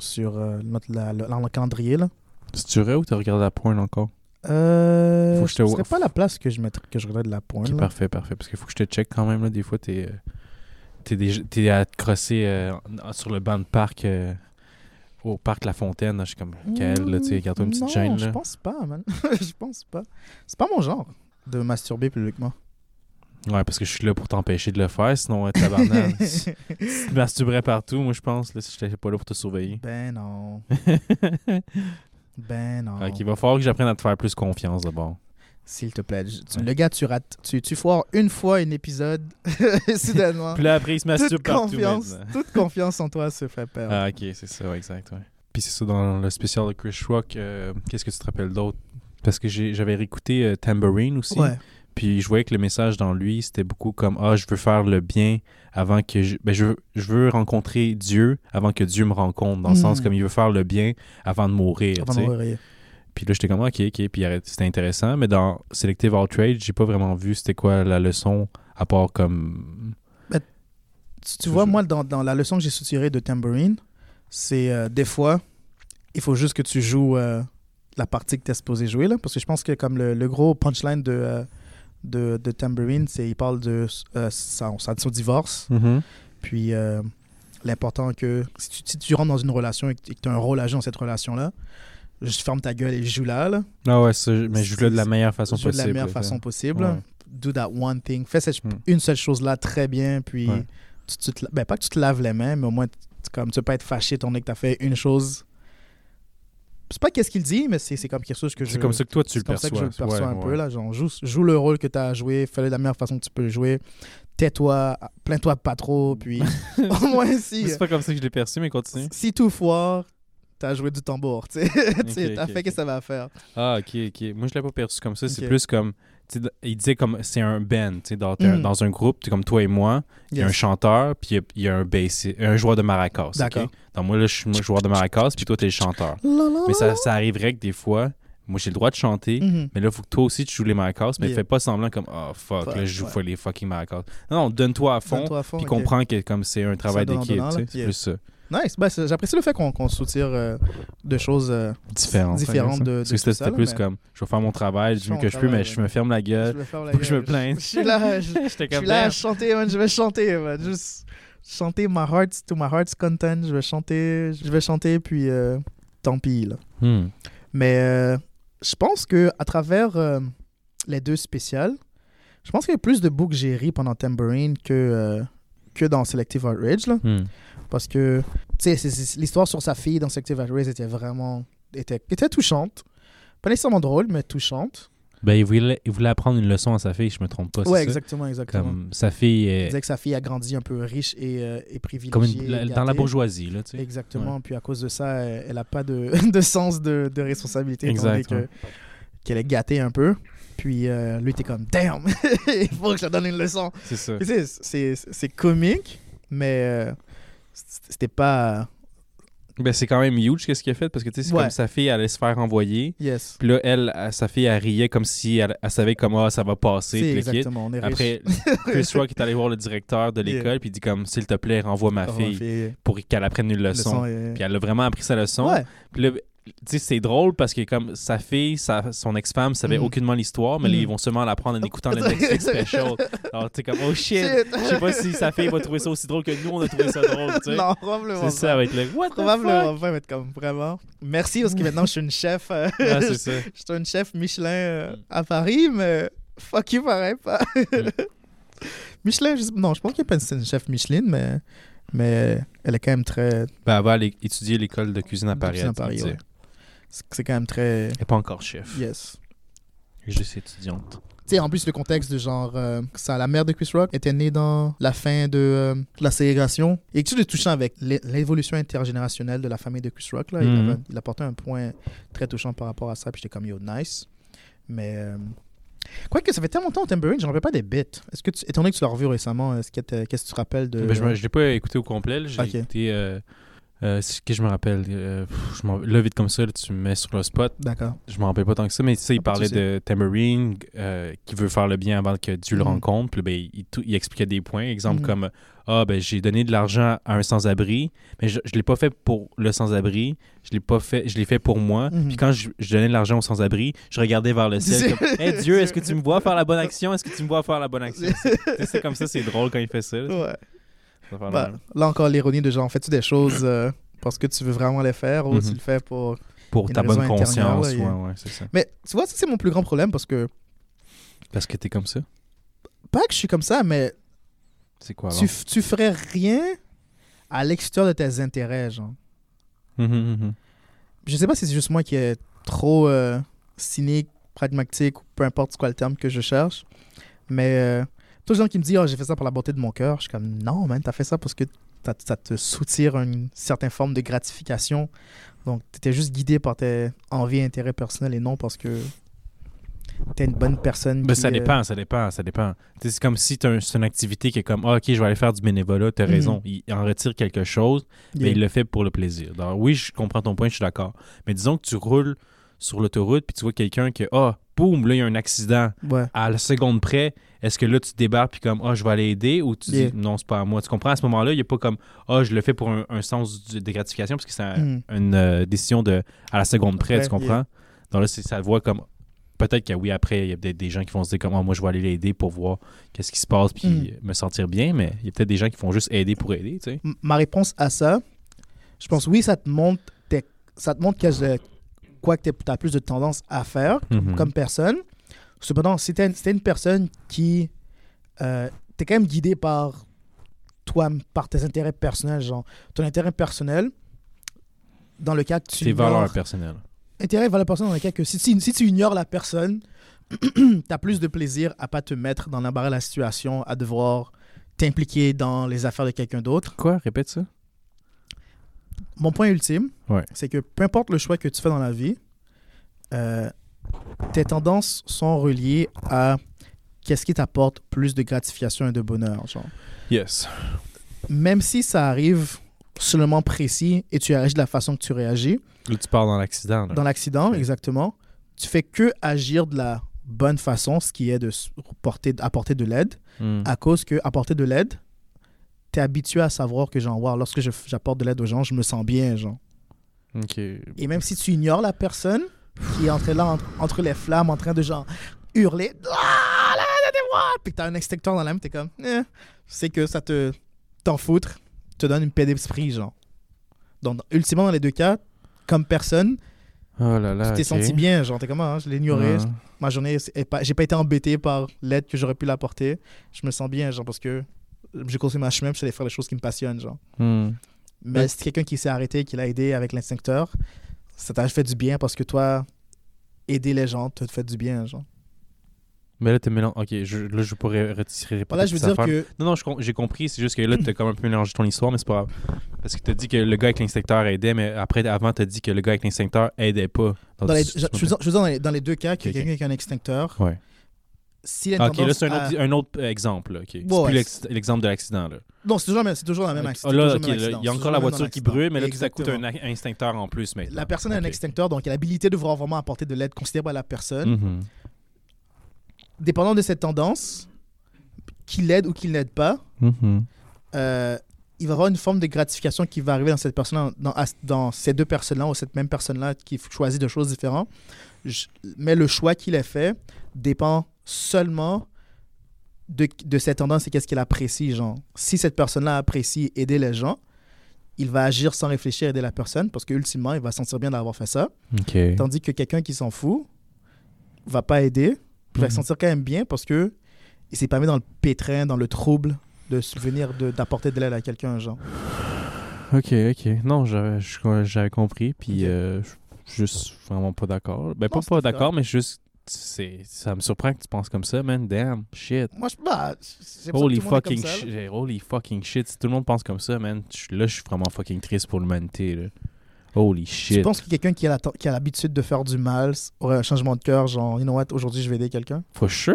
sur euh, notre la- le, calendrier là C'est-tu vrai ou tu regardes la porn encore? Euh, Faut que je ce te- serait pas la place que je mettrais, que je regarde la pointe. Ok, là. parfait, parfait. Parce qu'il faut que je te check quand même. Là. Des fois, t'es, euh, t'es à te crosser euh, sur le banc de parc euh, au parc La Fontaine. là. Je suis comme, Kael, là, tu sais, garde-toi une petite non, gêne. je pense pas, man. *laughs* je pense pas. C'est pas mon genre de masturber publiquement. Ouais, parce que je suis là pour t'empêcher de le faire. Sinon, tabarnak, *laughs* tu te masturberais partout, moi, je pense, là, si j'étais pas là pour te surveiller. ben non. *laughs* Ben non. Ok, il va falloir que j'apprenne à te faire plus confiance d'abord. S'il te plaît. Je- tu- Ouais. Le gars, tu rates. Tu, tu foires une fois un épisode, *laughs* soudainement. Puis là, après, il se masturbe toute partout. confiance, maintenant. toute confiance en toi se fait perdre. Ah, ok, c'est ça, ouais, exact. Ouais. Puis c'est ça, dans le spécial de Chris Rock, euh, qu'est-ce que tu te rappelles d'autre? Parce que j'ai- j'avais réécouté euh, Tambourine aussi. ouais. Puis je voyais que le message dans lui, c'était beaucoup comme Ah, je veux faire le bien avant que je. Ben, je, veux- je veux rencontrer Dieu avant que Dieu me rencontre. Dans le sens comme il veut faire le bien avant de mourir. Avant de mourir. Puis là, j'étais comme Ok, ok. Puis c'était intéressant. Mais dans Selective Outrage, j'ai pas vraiment vu c'était quoi la leçon, à part comme. Tu, tu vois, je- moi, dans, dans la leçon que j'ai soutirée de Tambourine, c'est euh, des fois, il faut juste que tu joues euh, la partie que tu es supposé jouer. Là, parce que je pense que comme le, le gros punchline de, euh, de, de Tambourine, c'est il parle de euh, son, son divorce. Puis euh, l'important que si tu, si tu rentres dans une relation et que tu as un rôle à jouer dans cette relation-là, juste ferme ta gueule et joue là. là. Ah ouais, mais je joue là de la meilleure façon possible. de la meilleure façon possible. Ouais. Do that one thing. Fais cette, Hmm. une seule chose-là très bien, puis Ouais. tu, tu te ben, pas que tu te laves les mains, mais au moins, tu- comme, tu peux pas être fâché donné que tu as fait une chose. C'est pas qu'est-ce qu'il dit, mais c'est comme quelque chose que je. C'est comme ça que toi, tu le c'est comme ça perçois. que je le perçois Ouais, un peu. Là, genre, joue, joue le rôle que tu as à jouer, fais-le de la meilleure façon que tu peux le jouer. Tais-toi, plains-toi pas trop, puis *laughs* au moins si, C'est pas comme ça que je l'ai perçu, mais continue. si tout foire, tu as joué du tambour. Tu sais, *laughs* t'as fait que ça va faire. Ah, ok, ok. Moi, je l'ai pas perçu comme ça. C'est plus comme. Il disait comme c'est un band. tu sais, Dans, Mm. dans un groupe, t'es comme toi et moi. Il y a un chanteur, puis il y a- il y, a un bassiste, un joueur de maracas. D'accord. Donc, moi, là, je suis joueur de maracas, puis toi, t'es le chanteur. Mais ça, ça arriverait que des fois, moi, j'ai le droit de chanter. Mhm. Mais là, il faut que toi aussi, tu joues les maracas, mais Yeah. fais pas semblant comme, oh fuck, Fuck, là, je joue ouais. les fucking maracas. Non, non, donne-toi à fond, fond, puis comprends que comme c'est un travail d'équipe, c'est plus ça. Nice. Ben, J'apprécie le fait qu'on qu'on soutire euh, de choses. euh, Différent. Différent de- Parce de que c'était plus mais- comme, je vais faire mon travail mieux mon que je peux, mais je me ferme la gueule. je que je me plaigne. *laughs* Je suis là, je, je *laughs* suis là à chanter, man. Je vais chanter, man. Juste chanter my heart to my heart's content. Je vais chanter, je vais chanter, puis euh, tant pis, là. Hmm. Mais euh, je pense que à travers les deux spéciales, je pense qu'il y a plus de bouts que j'ai ri pendant Tambourine que, que dans Selective Outrage, là. Hmm. Parce que, tu sais, l'histoire sur sa fille dans Selective Outrage était vraiment... était, était touchante. Pas nécessairement drôle, mais touchante. Ben, il voulait, il voulait apprendre une leçon à sa fille, je me trompe pas. Ouais, ça? exactement, exactement. Comme sa fille Il disait que sa fille a grandi un peu riche et, euh, et privilégiée. comme une- la- et dans la bourgeoisie, là, tu sais. Exactement. Puis à cause de ça, elle n'a pas de, *laughs* de sens de, de responsabilité. étant donné Exact, que- ouais. Qu'elle est gâtée un peu. Puis euh, lui, t'es comme, damn, *laughs* il faut que je te donne une leçon. C'est ça. C'est comique, mais euh, c'était pas. Ben, c'est quand même huge qu'est-ce qu'il a fait parce que tu sais, c'est Ouais. comme sa fille allait se faire envoyer. Yes. Puis là, elle, sa fille, elle riait comme si elle, elle savait comment ça va passer. C'est exactement. On est. Après, *laughs* Chris Rock est allé voir le directeur de l'école Yeah. puis il dit comme s'il te plaît, renvoie ma fille fille, pour qu'elle apprenne une leçon. Puis elle a vraiment appris sa leçon. Ouais. Puis là, c'est drôle parce que comme sa fille, sa, son ex-femme savait Mhm. aucunement l'histoire, mais là, Mhm. ils vont seulement l'apprendre en écoutant le *laughs* Netflix special. Alors, sais, comme, oh shit, je sais pas si sa fille va trouver ça aussi drôle que nous, on a trouvé ça drôle, tu sais. Non, probablement. C'est ça, avec le what the Probablement fuck? pas, mais comme vraiment. Merci parce que maintenant je suis une chef. euh, *laughs* Ah, c'est ça. *laughs* je suis une chef Michelin euh, à Paris, mais fuck you, pareil pas. Michelin, je... non, je pense qu'il pas une chef Michelin, mais, mais elle est quand même très. Ben, elle va aller étudier l'école de cuisine à Paris. cuisine à Paris, ouais. C'est quand même très. Elle n'est pas encore chef. Yes. Juste étudiante. Tu sais, en plus, le contexte de genre, euh, ça, la mère de Chris Rock était née dans la fin de euh, la ségrégation. Et quelque chose de touchant avec l'é- l'évolution intergénérationnelle de la famille de Chris Rock. Là, il, Mhm. avait- il apportait un point très touchant par rapport à ça. Puis j'étais comme, yo, nice. Mais. euh, Quoique, ça fait tellement longtemps au Tambourine, je ne rappelle pas des bits. Est-ce que tu, étant donné que tu l'as revu récemment, qu'est-ce que tu te rappelles de. Ben, je ne l'ai pas écouté au complet. J'ai Ok. écouté euh, c'est que je me rappelle. euh, pff, je là, vite comme ça, là, tu me mets sur le spot. D'accord. Je m'en rappelle pas tant que ça, mais tu sais, il Ah, parlait de Tamarine euh, qui veut faire le bien avant que Dieu le Mhm. rencontre. Puis ben, il, expliquait des points. Exemple Mhm. comme Ah, ben, j'ai donné de l'argent à un sans-abri, mais je, je l'ai pas fait pour le sans-abri. Je l'ai pas fait, je l'ai fait pour moi. Mhm. Puis quand je, je donnais de l'argent au sans-abri, je regardais vers le *laughs* ciel comme Hey Dieu, est-ce que tu me vois faire la bonne *laughs* action? Est-ce que tu me vois faire la bonne action? C'est- comme ça, c'est drôle quand il fait ça. là. Ouais. Bah, là encore, l'ironie de genre, fais-tu des choses euh, parce que tu veux vraiment les faire ou tu le fais pour. Pour ta bonne conscience, ouais, ouais, c'est ça. Mais tu vois, ça, c'est mon plus grand problème parce que. Parce que t'es comme ça? Pas que je suis comme ça, mais C'est quoi alors? tu, tu ferais rien à l'extérieur de tes intérêts, genre. Mhm, mhm. Je sais pas si c'est juste moi qui est trop euh, cynique, pragmatique, ou peu importe quoi le terme que je cherche. Mais euh, tous les gens qui me disent oh, j'ai fait ça pour la beauté de mon cœur, je suis comme non, man, t'as fait ça parce que ça te soutire une certaine forme de gratification. Donc, t'étais juste guidé par tes envies et intérêts personnels et non parce que t'es une bonne personne. Ben, qui, ça euh, dépend, ça dépend, ça dépend. C'est comme si t'as un- une activité qui est comme, ah, ok, je vais aller faire du bénévolat, t'as Mhm. raison. Il en retire quelque chose, mais yeah. il le fait pour le plaisir. Donc, oui, je comprends ton point, je suis d'accord. Mais disons que tu roules sur l'autoroute, puis tu vois quelqu'un qui, ah, boum, là, il y a un accident. Ouais. À la seconde près, est-ce que là, tu débarques, puis comme, ah, je vais aller aider, ou tu Yeah. dis, non, c'est pas à moi. Tu comprends, à ce moment-là, il n'y a pas comme, ah, je le fais pour un, un sens de gratification, parce que c'est un- Mhm. une euh, décision de à la seconde près, tu comprends? Donc là, c'est- ça le voit comme. Peut-être que oui, après, il y a peut-être des gens qui vont se dire comme Ah, moi, je vais aller l'aider pour voir qu'est-ce qui se passe puis Mm. me sentir bien, mais il y a peut-être des gens qui font juste aider pour aider, tu sais. Ma réponse à ça, je pense oui, ça te montre, ça te montre que quoi que tu as plus de tendance à faire Mhm. comme personne. Cependant, si tu es, une personne qui. Euh, tu es quand même guidé par toi, par tes intérêts personnels, genre ton intérêt personnel, dans le cas que tu. Tes valeurs personnelles. intérêt vers la personne dans le cas que si, si, si tu ignores la personne, *clears throat* tu as plus de plaisir à pas te mettre dans l'embarras de la situation, à devoir t'impliquer dans les affaires de quelqu'un d'autre. Quoi? Répète ça. Mon point ultime, Ouais. c'est que peu importe le choix que tu fais dans la vie, euh, tes tendances sont reliées à qu'est-ce qui t'apporte plus de gratification et de bonheur. Genre. Yes. Même si ça arrive seulement précis et tu réagis de la façon que tu réagis, Là, tu pars dans l'accident. dans l'accident, Ouais. exactement, tu fais que agir de la bonne façon, ce qui est de porter, apporter de l'aide, Mm. à cause que apporter de l'aide, habitué à savoir que genre, wow, lorsque j'apporte de l'aide aux gens, je me sens bien, genre. Ok. Et même si tu ignores la personne qui est entre là, entre, entre les flammes, en train de genre hurler, ah, là, aidez-moi, puis que t'as un extincteur dans l'âme, t'es comme, eh, c'est que ça te t'en foutre, te donne une paix d'esprit, genre. Donc, ultimement, dans les deux cas, comme personne, Oh là là. tu t'es ok. senti bien, genre, t'es comme, ah, je l'ai ignoré, ma journée, j'ai pas été embêté par l'aide que j'aurais pu l'apporter, je me sens bien, genre, parce que j'ai continué ma chemin, puis j'allais faire les choses qui me passionnent, genre. Mm. Mais Ouais. si quelqu'un qui s'est arrêté, qui l'a aidé avec l'instincteur, ça t'a fait du bien parce que toi, aider les gens te fait du bien. Genre. Mais là, t'es mélange. Ok, je, là, je pourrais retirer. Voilà, je veux dire que. Non, non, j'ai compris. C'est juste que là, t'as comme un peu mélangé ton histoire, mais c'est pas grave. Parce que t'as dit que le gars avec l'instincteur aidait, mais après, avant, t'as dit que le gars avec l'instincteur aidait pas. Dans les, tu- je, tu- je veux dire, dans, les, dans les deux cas, que Ok, ok. quelqu'un avec un extincteur, Ouais. S'il a une Ah, ok, là, c'est un à- autre, un autre exemple. là, ouais, plus l'ex- l'exemple de l'accident. là. Non, c'est toujours, la toujours la même accident. Ah, c'est là, toujours ok, le même accident, il y a encore la voiture qui brûle, mais là, coup, t'as un instincteur en plus maintenant. La personne a un extincteur, donc il a l'habilité de vouloir vraiment apporter de l'aide considérable à la personne. Mhm. Dépendant de cette tendance, qu'il l'aide ou qu'il l'aide pas, Mhm. euh, il va y avoir une forme de gratification qui va arriver dans cette personne dans, ces deux personnes-là ou cette même personne-là qui choisit de choses différentes. Je- mais le choix qu'il a fait dépend seulement de, de cette tendance et qu'est-ce qu'il apprécie. Genre. Si cette personne-là apprécie aider les gens, il va agir sans réfléchir, aider la personne parce qu'ultimement, il va se sentir bien d'avoir fait ça. Tandis que quelqu'un qui s'en fout va pas aider, puis va Mhm. se sentir quand même bien parce que il s'est pas mis dans le pétrin, dans le trouble de subvenir de- d'apporter de l'aide à quelqu'un, genre. Ok, ok. Non, j'avais compris, puis euh, je suis juste vraiment pas d'accord. Ben, pas pas d'accord, mais juste. C'est Ça me surprend que tu penses comme ça, man. Damn, shit. Moi, je bah, c'est que Holy fucking shit. Holy fucking shit. Si tout le monde pense comme ça, man, là, je suis vraiment fucking triste pour l'humanité, là. Holy shit. pense que quelqu'un qui a la- qui a l'habitude de faire du mal aurait un changement de cœur, genre, you know what, aujourd'hui je vais aider quelqu'un? For sure.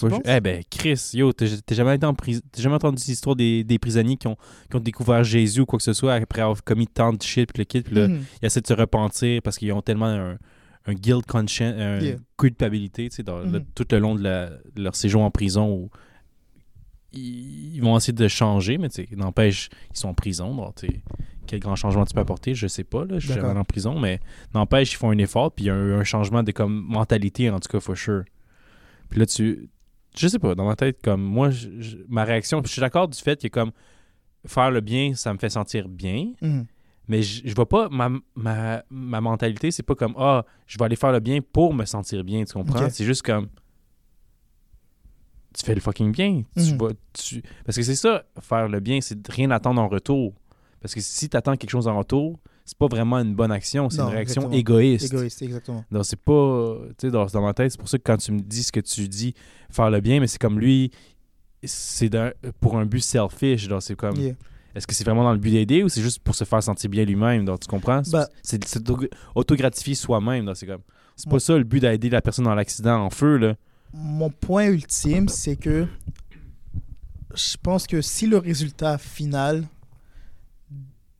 Penses? eh ben, Chris, yo, t'as jamais, été en prison- t'as jamais entendu l'histoire des, des prisonniers qui ont, qui ont découvert Jésus ou quoi que ce soit après avoir commis tant de shit, puis le kit, puis là, Mhm. ils essaient de se repentir parce qu'ils ont tellement un, un guilt conscience, un Yeah. culpabilité, tu sais, dans- le- Mhm. tout le long de, la- de leur séjour en prison où ils, ils vont essayer de changer, mais tu sais, n'empêche, ils sont en prison, donc tu sais, quel grand changement tu peux apporter, je sais pas, là, je suis en prison, mais n'empêche, ils font un effort, puis il y a un, un changement de comme mentalité, en tout cas, for sure. Puis là, tu. Je sais pas, dans ma tête, comme moi, je- je- ma réaction, je suis d'accord du fait que comme faire le bien, ça me fait sentir bien, Mhm. Mais je, je vois pas ma, ma, ma mentalité, c'est pas comme ah, je vais aller faire le bien pour me sentir bien, tu comprends? C'est juste comme tu fais le fucking bien. Tu Mhm. vas- tu- Parce que c'est ça, faire le bien, c'est de rien attendre en retour. Parce que si tu attends quelque chose en retour, c'est pas vraiment une bonne action, c'est une réaction exactement. égoïste. Égoïste, exactement. Donc, c'est pas. Tu sais, dans, dans ma tête, c'est pour ça que quand tu me dis ce que tu dis, faire le bien, mais c'est comme lui, c'est pour un but selfish. Donc, c'est comme. Yeah. Est-ce que c'est vraiment dans le but d'aider ou c'est juste pour se faire sentir bien lui-même? Donc, tu comprends? C'est- Bah- c'est autogratifier soi-même. C'est comme. C'est pas ça le but d'aider la personne dans l'accident en feu, là. Mon point ultime, c'est que je pense que si le résultat final,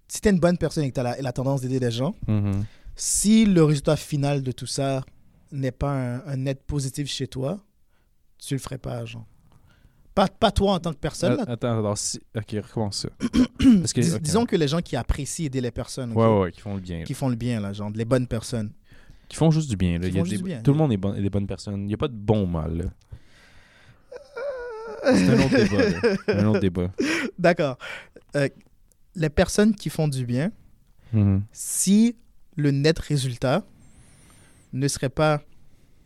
si t'es une bonne personne et que t'as la, la tendance d'aider les gens, Mhm. si le résultat final de tout ça n'est pas un, un net positif chez toi, tu le ferais pas, genre. Pas, pas toi en tant que personne. là. Ah, Attends, attends. si- Ok, recommence ça. *clears throat* Parce que, Dis-. Disons que les gens qui apprécient aider les personnes, ok, Ouais, ouais, qui font le bien. là. qui font le bien, là, genre les bonnes personnes. Qui font juste du bien. Là. Qui Il y a font des- juste du bien. Tout le monde est, bon- est des bonnes personnes. Il n'y a pas de bon mal. là. *laughs* C'est un autre débat. là. Un autre débat. *laughs* D'accord. Euh, les personnes qui font du bien, Mhm. si le net résultat ne serait pas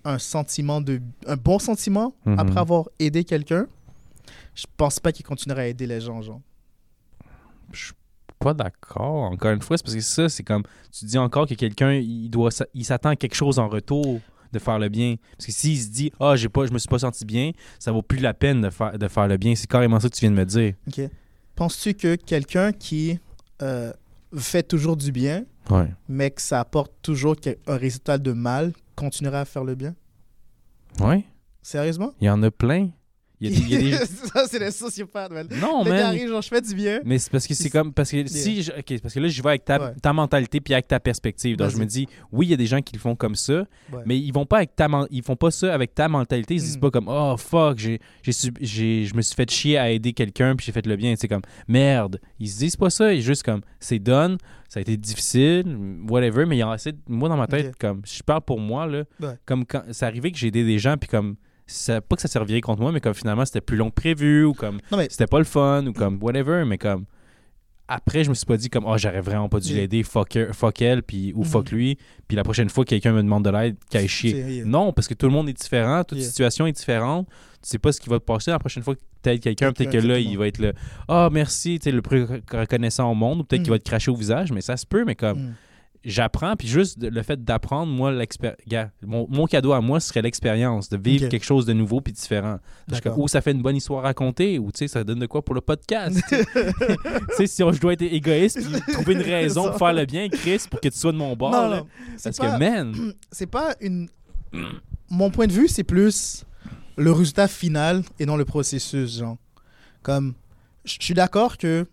un sentiment de un bon sentiment Mhm. après avoir aidé quelqu'un, je pense pas qu'il continuerait à aider les gens, genre. Je suis pas d'accord. Encore une fois, c'est parce que ça, c'est comme. Tu dis encore que quelqu'un, il doit il s'attend à quelque chose en retour de faire le bien. Parce que s'il se dit Ah, j'ai pas, je me suis pas senti bien, ça vaut plus la peine de faire, de faire le bien. C'est carrément ça que tu viens de me dire. Ok. Penses-tu que quelqu'un qui euh, fait toujours du bien, Ouais. mais que ça apporte toujours un résultat de mal, continuera à faire le bien? Ouais. Sérieusement? Il y en a plein. Il y a des. il y a des- *laughs* Ça, c'est les sociopathes, man. Non, Le man. arrive, genre, je fais du bien. Mais c'est parce que c'est comme parce que si je- parce que là je vais avec ta, Ouais. ta mentalité puis avec ta perspective donc je me dis oui il y a des gens qui le font comme ça Ouais. mais ils vont pas avec ta ils font pas ça avec ta mentalité ils se disent Mm. pas comme oh fuck j'ai j'ai je me suis fait chier à aider quelqu'un puis j'ai fait le bien c'est comme merde ils se disent pas ça ils juste comme c'est done ça a été difficile whatever mais il y en a assez moi dans ma tête Ok. comme je parle pour moi là Ouais. comme quand c'est arrivé que j'ai aidé des gens puis comme ça, pas que ça servirait contre moi mais comme finalement c'était plus long que prévu ou comme mais c'était pas le fun ou comme whatever, mais comme après, je me suis pas dit comme oh j'aurais vraiment pas dû l'aider, fuck, her- fuck elle, puis ou Mhm. fuck lui, puis la prochaine fois que quelqu'un me demande de l'aide, qu'elle chier. yeah. Non, parce que tout le monde est différent, toute Yeah. situation est différente. Tu sais pas ce qui va te passer la prochaine fois que tu aides quelqu'un, peut-être que là, il va être le Ah merci, tu sais, le plus rec- reconnaissant au monde, ou peut-être Mm. qu'il va te cracher au visage, mais ça se peut, mais comme Mm. J'apprends, puis juste le fait d'apprendre, moi, l'expé- gars, mon, mon cadeau à moi serait l'expérience, de vivre quelque chose de nouveau puis différent. Ou ça fait une bonne histoire à raconter, ou tu sais, ça donne de quoi pour le podcast. *laughs* si on- je dois être égoïste puis *laughs* trouver une raison pour faire le bien, Chris, pour que tu sois de mon bord. non, là. non. C'est Parce pas, que, man, *clears throat* c'est pas une. Mon point de vue, c'est plus le résultat final et non le processus, genre. Comme, je suis d'accord que.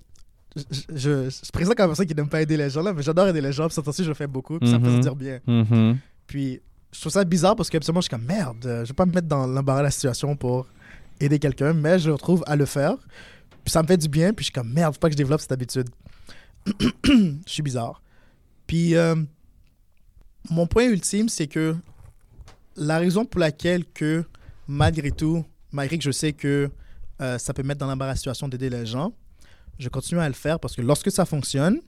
Je, je, je suis présent comme personne qui n'aime pas aider les gens, là, mais j'adore aider les gens, puis ça aussi, je le fais beaucoup, puis ça me fait Mhm. sentir bien. Mhm. Puis, je trouve ça bizarre parce que, absolument, je suis comme merde, euh, je vais pas me mettre dans l'embarras de la situation pour aider quelqu'un, mais je retrouve à le faire. Puis ça me fait du bien, puis je suis comme merde, faut pas que je développe cette habitude. *clears throat* je suis bizarre. Puis, euh, mon point ultime, c'est que la raison pour laquelle que, malgré tout, malgré que je sais que euh, ça peut mettre dans l'embarras de la situation d'aider les gens, je continue à le faire parce que lorsque ça fonctionne,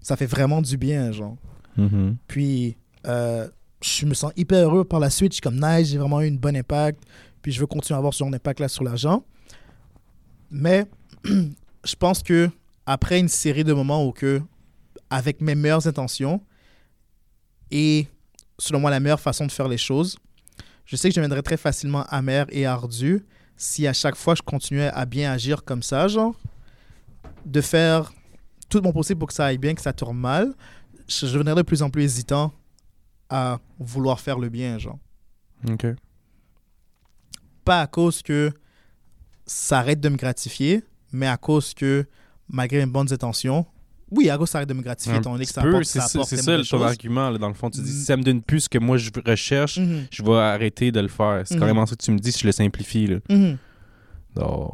ça fait vraiment du bien, genre. Mhm. Puis, euh, je me sens hyper heureux par la suite. Je suis comme, nice, j'ai vraiment eu une bonne impact. Puis, je veux continuer à avoir ce genre d'impact-là sur l'argent. Mais, *clears throat* je pense que après une série de moments où que, avec mes meilleures intentions et, selon moi, la meilleure façon de faire les choses, je sais que je deviendrais très facilement amer et ardu si à chaque fois je continuais à bien agir comme ça, genre, de faire tout mon possible pour que ça aille bien, que ça tourne mal, je deviendrais de plus en plus hésitant à vouloir faire le bien, genre. OK. pas à cause que ça arrête de me gratifier, mais à cause que, malgré mes bonnes intentions, oui, à cause ça arrête de me gratifier, étant donné que ça apporte, c'est ça apporte c'est ça ton argument, là, dans le fond. Tu dis, Mm. si ça me donne plus que moi je recherche, Mhm. je vais arrêter de le faire. C'est Mhm. carrément ça que tu me dis si je le simplifie. Là. Mhm. Non.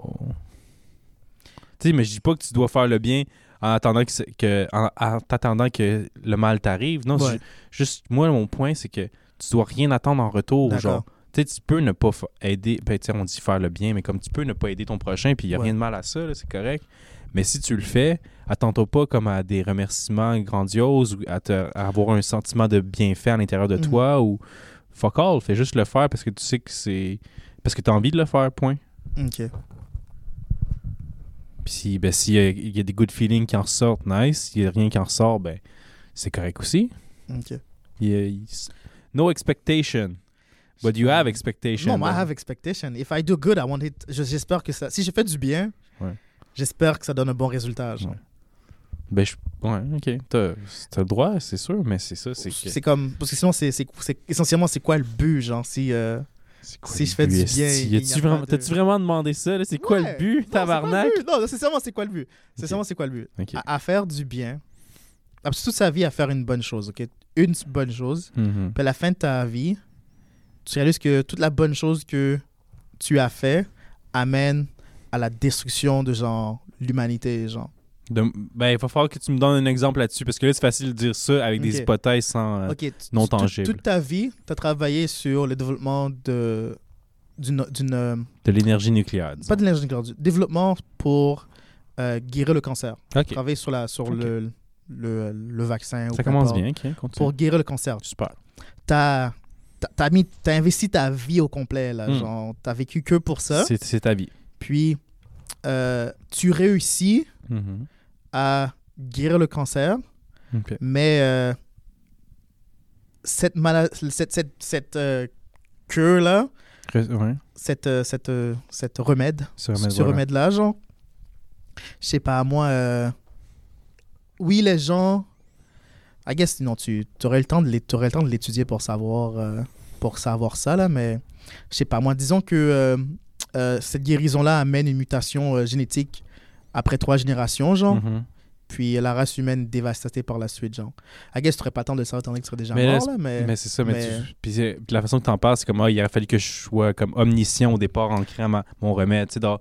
Tu sais, mais je dis pas que tu dois faire le bien en attendant que, en, que le mal t'arrive. Non, Ouais. juste moi mon point c'est que tu dois rien attendre en retour, genre. Tu sais, tu peux ne pas aider, ben, on dit faire le bien, mais comme tu peux ne pas aider ton prochain, puis il n'y a Ouais. rien de mal à ça, c'est correct. Mais si tu le fais, attends-toi pas comme à des remerciements grandioses ou à, te- à avoir un sentiment de bienfait à l'intérieur de Mhm. toi ou fuck all, fais juste le faire parce que tu sais que c'est. Parce que tu as envie de le faire, point. Ok. Puis si, ben, s'il y, a- il y a des good feelings qui en ressortent, nice. S'il n'y a rien qui en ressort, ben, c'est correct aussi. Ok. Il y a- il- no expectation. But you have expectation. Non, moi, I have expectation. If I do good, I want it. je- J'espère que ça. Si je fais du bien, Ouais. j'espère que ça donne un bon résultat. genre. Ouais. Ben, je... ouais, ok. T'as t'as le droit, c'est sûr, mais c'est ça, c'est que... C'est comme. Parce que sinon, c'est c'est- c'est- essentiellement, c'est quoi le but, genre, si. euh, quoi si je fais du bien, pas vraiment... de- T'as-tu vraiment demandé ça? C'est quoi le but, tabarnak? Non, nécessairement, c'est quoi le but? C'est Ok. seulement c'est quoi le but? À, à faire du bien. Toute sa vie à faire une bonne chose, ok? Une bonne chose. Mhm. Puis à la fin de ta vie, tu réalises que toute la bonne chose que tu as fait amène à la destruction de genre l'humanité, genre. De- Ben, il va falloir que tu me donnes un exemple là-dessus, parce que là, c'est facile de dire ça avec des hypothèses sans... euh, tu- non tu- toute- ta vie, tu as travaillé sur le développement de d'une euh, de l'énergie nucléaire, disons. pas de l'énergie nucléaire, du développement pour euh, guérir le cancer. Ok. Travailler sur la sur le, le le vaccin Ça commence bien, pour guérir le cancer. Super. T'as- t'as mis t'as investi ta vie au complet là, Hmm. genre t'as vécu que pour ça. C'est ta vie. Puis euh, tu réussis Mhm. à guérir le cancer, mais euh, cette cette cette, cette euh, cure là, Re- Ouais. cette euh, cette euh, cette remède, Ce remède, ce voilà. remède genre, je sais pas moi. oui, les gens, I guess non, tu aurais le temps de l'étudier pour savoir pour savoir ça là, mais je sais pas moi. Disons que euh, cette guérison là amène une mutation euh, génétique après trois générations, genre. Mhm. puis la race humaine dévastée par la suite, genre. I guess tu n'aurais pas temps de le savoir étant donné que tu serais déjà Mais mort, là, mais... Mais c'est ça, mais, mais- tu- puis, la façon que tu en parles, c'est comme, ah, il aurait fallu que je sois comme omniscient au départ en créant ma- mon remède. Tu sais, dans-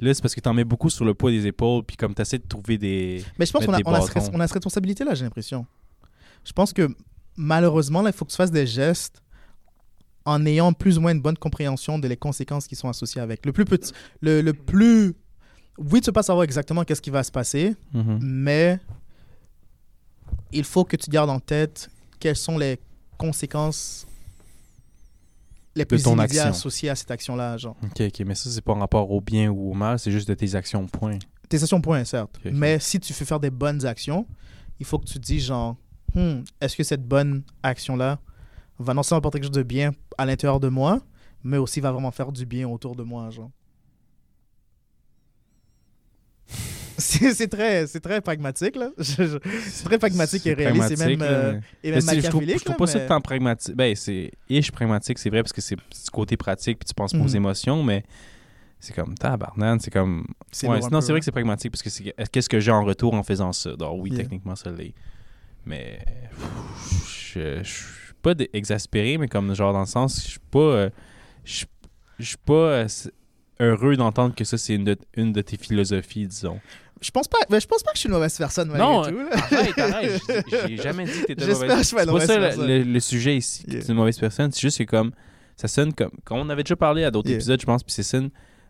là, c'est parce que tu en mets beaucoup sur le poids des épaules, puis comme tu essaies de trouver des. Mais je pense qu'on a, on a, on cette responsabilité, là, j'ai l'impression. Je pense que, malheureusement, là, il faut que tu fasses des gestes en ayant plus ou moins une bonne compréhension de les conséquences qui sont associées avec. Le plus petit... Le, le plus... Oui, tu peux pas savoir exactement qu'est-ce qui va se passer, Mhm. mais il faut que tu gardes en tête quelles sont les conséquences les plus ton immédiates action. associées à cette action-là, genre. Ok, ok, mais ça, c'est pas en rapport au bien ou au mal, c'est juste de tes actions, point. Tes actions point, certes. Mais si tu fais faire des bonnes actions, il faut que tu te dises genre, Hmm, est-ce que cette bonne action-là va non seulement apporter quelque chose de bien à l'intérieur de moi, mais aussi va vraiment faire du bien autour de moi, genre. *laughs* C'est très, très pragmatique, là. *laughs* C'est très pragmatique et réaliste, et même, là, euh, et même je trouve, je trouve là, pas ça mais- tant pragmatique. Ben, c'est ish pragmatique, c'est vrai, parce que c'est du côté pratique, puis tu penses pas aux Mhm. émotions, mais c'est comme tabarnane, c'est comme. Ouais, non, c'est vrai que c'est pragmatique, parce que c'est qu'est-ce que j'ai en retour en faisant ça? Donc, oui, Yeah. techniquement, ça l'est. Mais. pff, Je je pas exaspéré, mais comme genre dans le sens, je suis pas. euh, Je suis pas euh, heureux d'entendre que ça, c'est une de, une de tes philosophies, disons. Je pense pas, mais je pense pas que je suis une mauvaise personne, malgré Non, tout. là. Arrête, arrête, j'ai- *laughs* jamais dit que t'étais J'espère mauvaise. que je suis pas C'est une pas ça le, personne. sujet ici, que Yeah. une mauvaise personne. C'est juste que comme ça sonne comme quand on avait déjà parlé à d'autres Yeah. épisodes, je pense, puis c'est ça.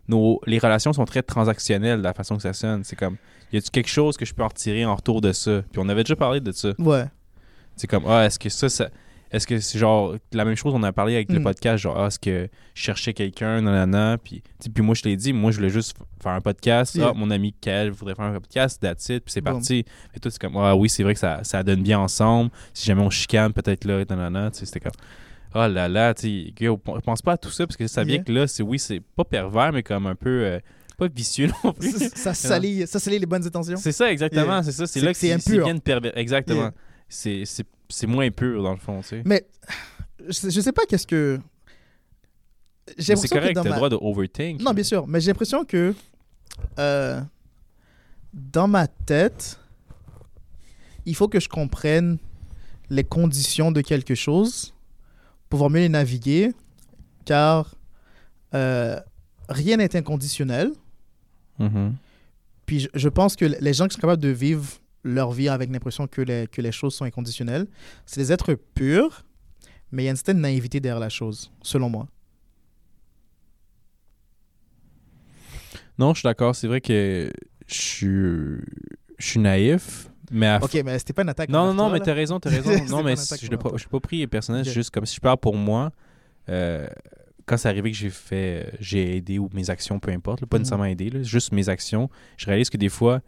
Nos, les relations sont très transactionnelles de la façon que ça sonne. C'est comme y a-tu quelque chose que je peux en retirer en retour de ça? Puis on avait déjà parlé de ça. Ouais. C'est comme ah est-ce que ça, ça est-ce que c'est genre la même chose on a parlé avec le Mm. podcast genre ah est-ce que je cherchais quelqu'un nanana puis puis moi je t'ai dit moi je voulais juste faire un podcast Yeah. ah mon ami Kel voudrait faire un podcast that's it puis c'est parti et toi c'est comme ah oui c'est vrai que ça, ça donne bien ensemble si jamais on chicane peut-être là nanana tu sais c'était comme oh là là tu pense pas à tout ça parce que ça vient Yeah. que là c'est oui c'est pas pervers mais comme un peu euh, pas vicieux *laughs* non plus ça, ça salit, ça salit les bonnes intentions. c'est ça, exactement. Yeah. C'est ça. C'est là que c'est de pervers. Exactement. C'est- C'est moins pur, dans le fond, tu sais. Mais je sais, je sais pas qu'est-ce que. j'ai c'est correct, t'as le ma- droit de overthink. Non, bien sûr, mais j'ai l'impression que euh, dans ma tête, il faut que je comprenne les conditions de quelque chose pour pouvoir mieux les naviguer, car euh, rien n'est inconditionnel. Mhm. Puis je, je pense que les gens qui sont capables de vivre leur vie avec l'impression que les, que les choses sont inconditionnelles, c'est des êtres purs, mais il y a une certaine naïveté derrière la chose, selon moi. Non, je suis d'accord. C'est vrai que je suis, je suis naïf, mais à Ok, mais c'était pas une attaque. Non, non, non, toi, mais t'as raison, t'as raison. *laughs* Non, mais attaque je l'ai pas, pas pris personnel. Ok. C'est juste comme si je parle pour moi. euh, quand c'est arrivé que j'ai fait, j'ai aidé ou mes actions, peu importe, là, pas Mhm. nécessairement aidé, là, juste mes actions, je réalise que des fois,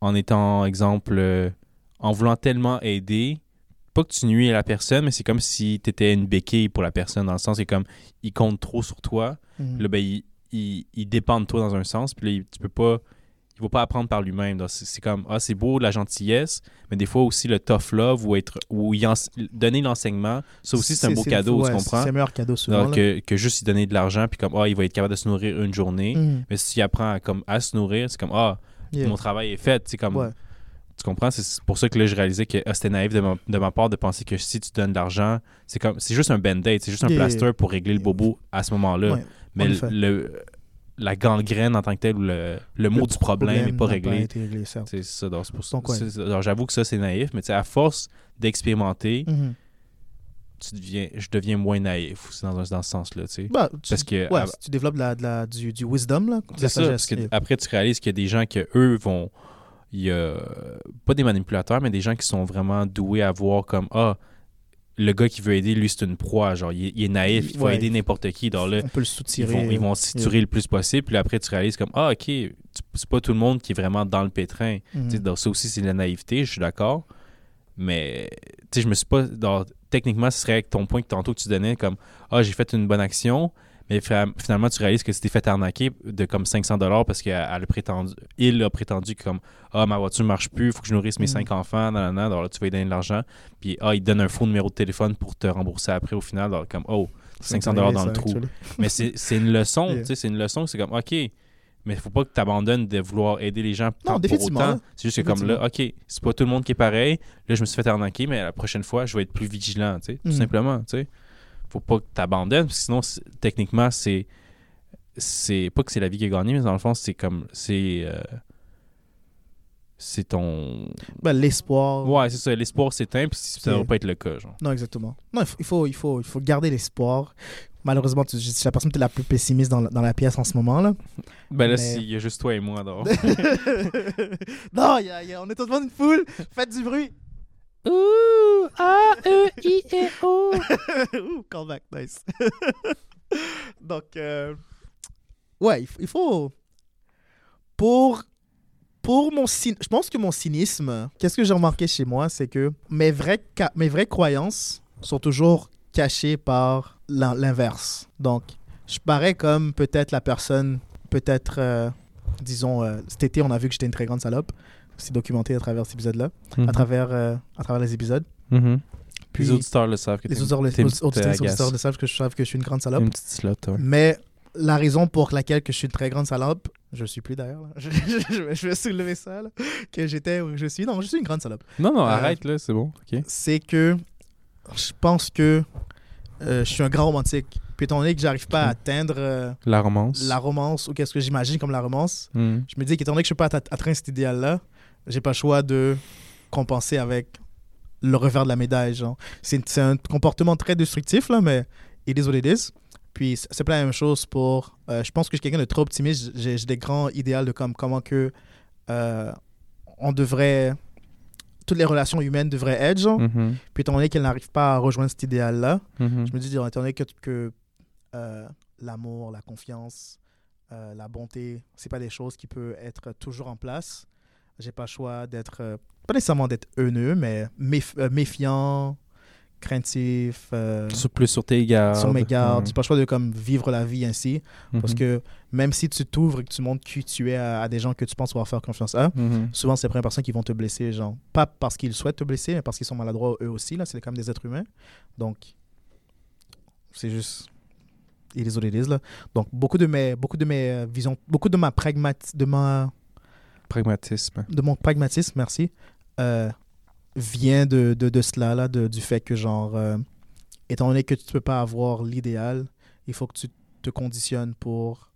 en étant, exemple, euh, en voulant tellement aider, pas que tu nuis à la personne, mais c'est comme si tu étais une béquille pour la personne, dans le sens, c'est comme, il compte trop sur toi, Mhm. là, ben, il, il, il dépend de toi dans un sens, puis là, il- tu peux pas, il va pas apprendre par lui-même. C'est comme, ah, c'est beau la gentillesse, mais des fois aussi le tough love ou être, ou y donner l'enseignement, ça aussi c'est un beau cadeau, ouais, tu comprends? C'est le meilleur cadeau souvent. Donc, là. que, que juste lui donner de l'argent, puis comme, ah, il va être capable de se nourrir une journée. Mhm. Mais si tu apprends à, comme, à se nourrir, c'est comme, ah, Yeah. mon travail est fait. C'est comme, Ouais. tu comprends? C'est pour ça que là, je réalisais que ah, c'était naïf de ma, de ma part de penser que si tu donnes de l'argent, c'est comme, c'est juste un band-aid, c'est juste un Yeah, plaster pour régler le bobo à ce moment-là. Ouais, Mais le, la gangrène en tant que telle, ou le, le mot du problème n'est pas réglé. réglé. C'est ça. J'avoue que ça, c'est naïf, mais à force d'expérimenter, Mhm. Tu deviens, je deviens moins naïf dans, dans ce sens-là. tu sais. Bah, tu, Parce que ouais, à- si tu développes la, du, du wisdom, là, C'est ça, parce que après tu réalises qu'il y a des gens que eux vont. Il y a pas des manipulateurs, mais des gens qui sont vraiment doués à voir comme Ah, le gars qui veut aider, lui, c'est une proie. Genre, il est, il est naïf, il faut Ouais. aider n'importe qui. Là, on peut le ils soutirer. vont, ils vont s'étirer le plus possible. Puis après, tu réalises comme Ah, ok, c'est pas tout le monde qui est vraiment dans le pétrin. Mhm. Tu sais, donc ça aussi, c'est de la naïveté, je suis d'accord. Mais, tu sais, je me suis pas. dans- techniquement, ce serait avec ton point que tantôt que tu donnais, comme Ah, j'ai fait une bonne action. Mais finalement, tu réalises que tu t'es fait arnaquer de comme 500 dollars parce qu'il a prétendu, il a prétendu que comme ah ma voiture marche plus, il faut que je nourrisse mes Mhm. cinq enfants, nanana, alors là tu vas lui donner de l'argent, puis ah il te donne un faux numéro de téléphone pour te rembourser après au final, alors comme oh 500 dollars dans le trou. Mais c'est c'est une leçon, *laughs* Yeah. tu sais, c'est une leçon, c'est comme ok, mais il faut pas que tu abandonnes de vouloir aider les gens tant- pour autant. C'est juste que comme là, ok, c'est pas tout le monde qui est pareil. Là, je me suis fait arnaquer, mais la prochaine fois, je vais être plus vigilant, tu sais, tout Mhm. simplement, tu sais. Faut pas que tu abandonnes, parce que sinon, techniquement, c'est. C'est pas que c'est la vie qui a gagné, mais dans le fond, c'est comme. C'est. euh, c'est ton. Ben, l'espoir. Ouais, c'est ça. L'espoir s'éteint, puis ça ne va pas être le cas, genre. Non, exactement. Non, il faut, il faut, il faut, il faut garder l'espoir. Malheureusement, tu, je suis la personne peut-être la plus pessimiste dans, la- dans la pièce en ce moment. là. Ben là, Mais- s'il y a juste toi et moi, alors. *laughs* non, il y a- il y a- on est tout devant une foule. Faites du bruit. Ouh! A-E-I-E-O! *laughs* Ouh, callback, nice. *laughs* Donc, euh, ouais, il faut, il faut- Pour, pour mon cyn- Je pense que mon cynisme, qu'est-ce que j'ai remarqué chez moi, c'est que mes vraies, ca- mes vraies croyances sont toujours cachées par l'inverse. Donc, je parais comme peut-être la personne, peut-être, euh, disons, euh, cet été, on a vu que j'étais une très grande salope. C'est documenté à travers cet épisode-là, à, travers, euh, à travers les épisodes. Mhm. Puis, les auditeurs le savent que les auditeurs, auditeurs, le savent que je savent que je suis une grande salope. Une petite slot, ouais. Mais la raison pour laquelle que je suis une très grande salope, je suis plus d'ailleurs, là. *laughs* je, je vais- je vais soulever ça, là, que j'étais ou que je suis. Non, je suis une grande salope. Non, non, Euh, arrête, là, c'est bon. C'est que je pense que euh, je suis un grand romantique. Puis étant donné que j'arrive pas à Ok. atteindre euh, La romance. la romance ou qu'est-ce que j'imagine comme la romance, Mhm. je me dis qu'étant donné que je peux pas at- atteindre cet idéal-là, j'ai pas le choix de compenser avec le revers de la médaille. genre. C'est un comportement très destructif, là, mais it is what it is. Puis c'est pas la même chose pour... euh, je pense que je suis quelqu'un de trop optimiste. J'ai des grands idéaux de comme, comment que on devrait... Toutes les relations humaines devraient être, genre. Mhm. Puis étant donné qu'elles n'arrivent pas à rejoindre cet idéal-là, Mhm. je me dis, étant donné que, que euh, l'amour, la confiance, euh, la bonté, c'est pas des choses qui peuvent être toujours en place. J'ai pas le choix d'être, euh, pas nécessairement d'être haineux, mais méf- méfiant, craintif, euh, Sur- plus sur tes gardes. sur mes gardes. Ouais. J'ai pas le choix de comme vivre la vie ainsi, parce Mhm. que même si tu t'ouvres et que tu montres qui tu es à, à des gens que tu penses pouvoir faire confiance à, Mhm. souvent c'est les premières personnes qui vont te blesser, genre pas parce qu'ils souhaitent te blesser, mais parce qu'ils sont maladroits eux aussi là. C'est quand même des êtres humains, donc c'est juste it is what it is, là. Donc, beaucoup de mes, beaucoup de mes euh, visions, beaucoup de ma pragmat, de ma, Pragmatisme. de mon pragmatisme, merci, euh, vient de, de, de cela, là, de- du fait que, genre, euh, étant donné que tu ne peux pas avoir l'idéal, il faut que tu te conditionnes pour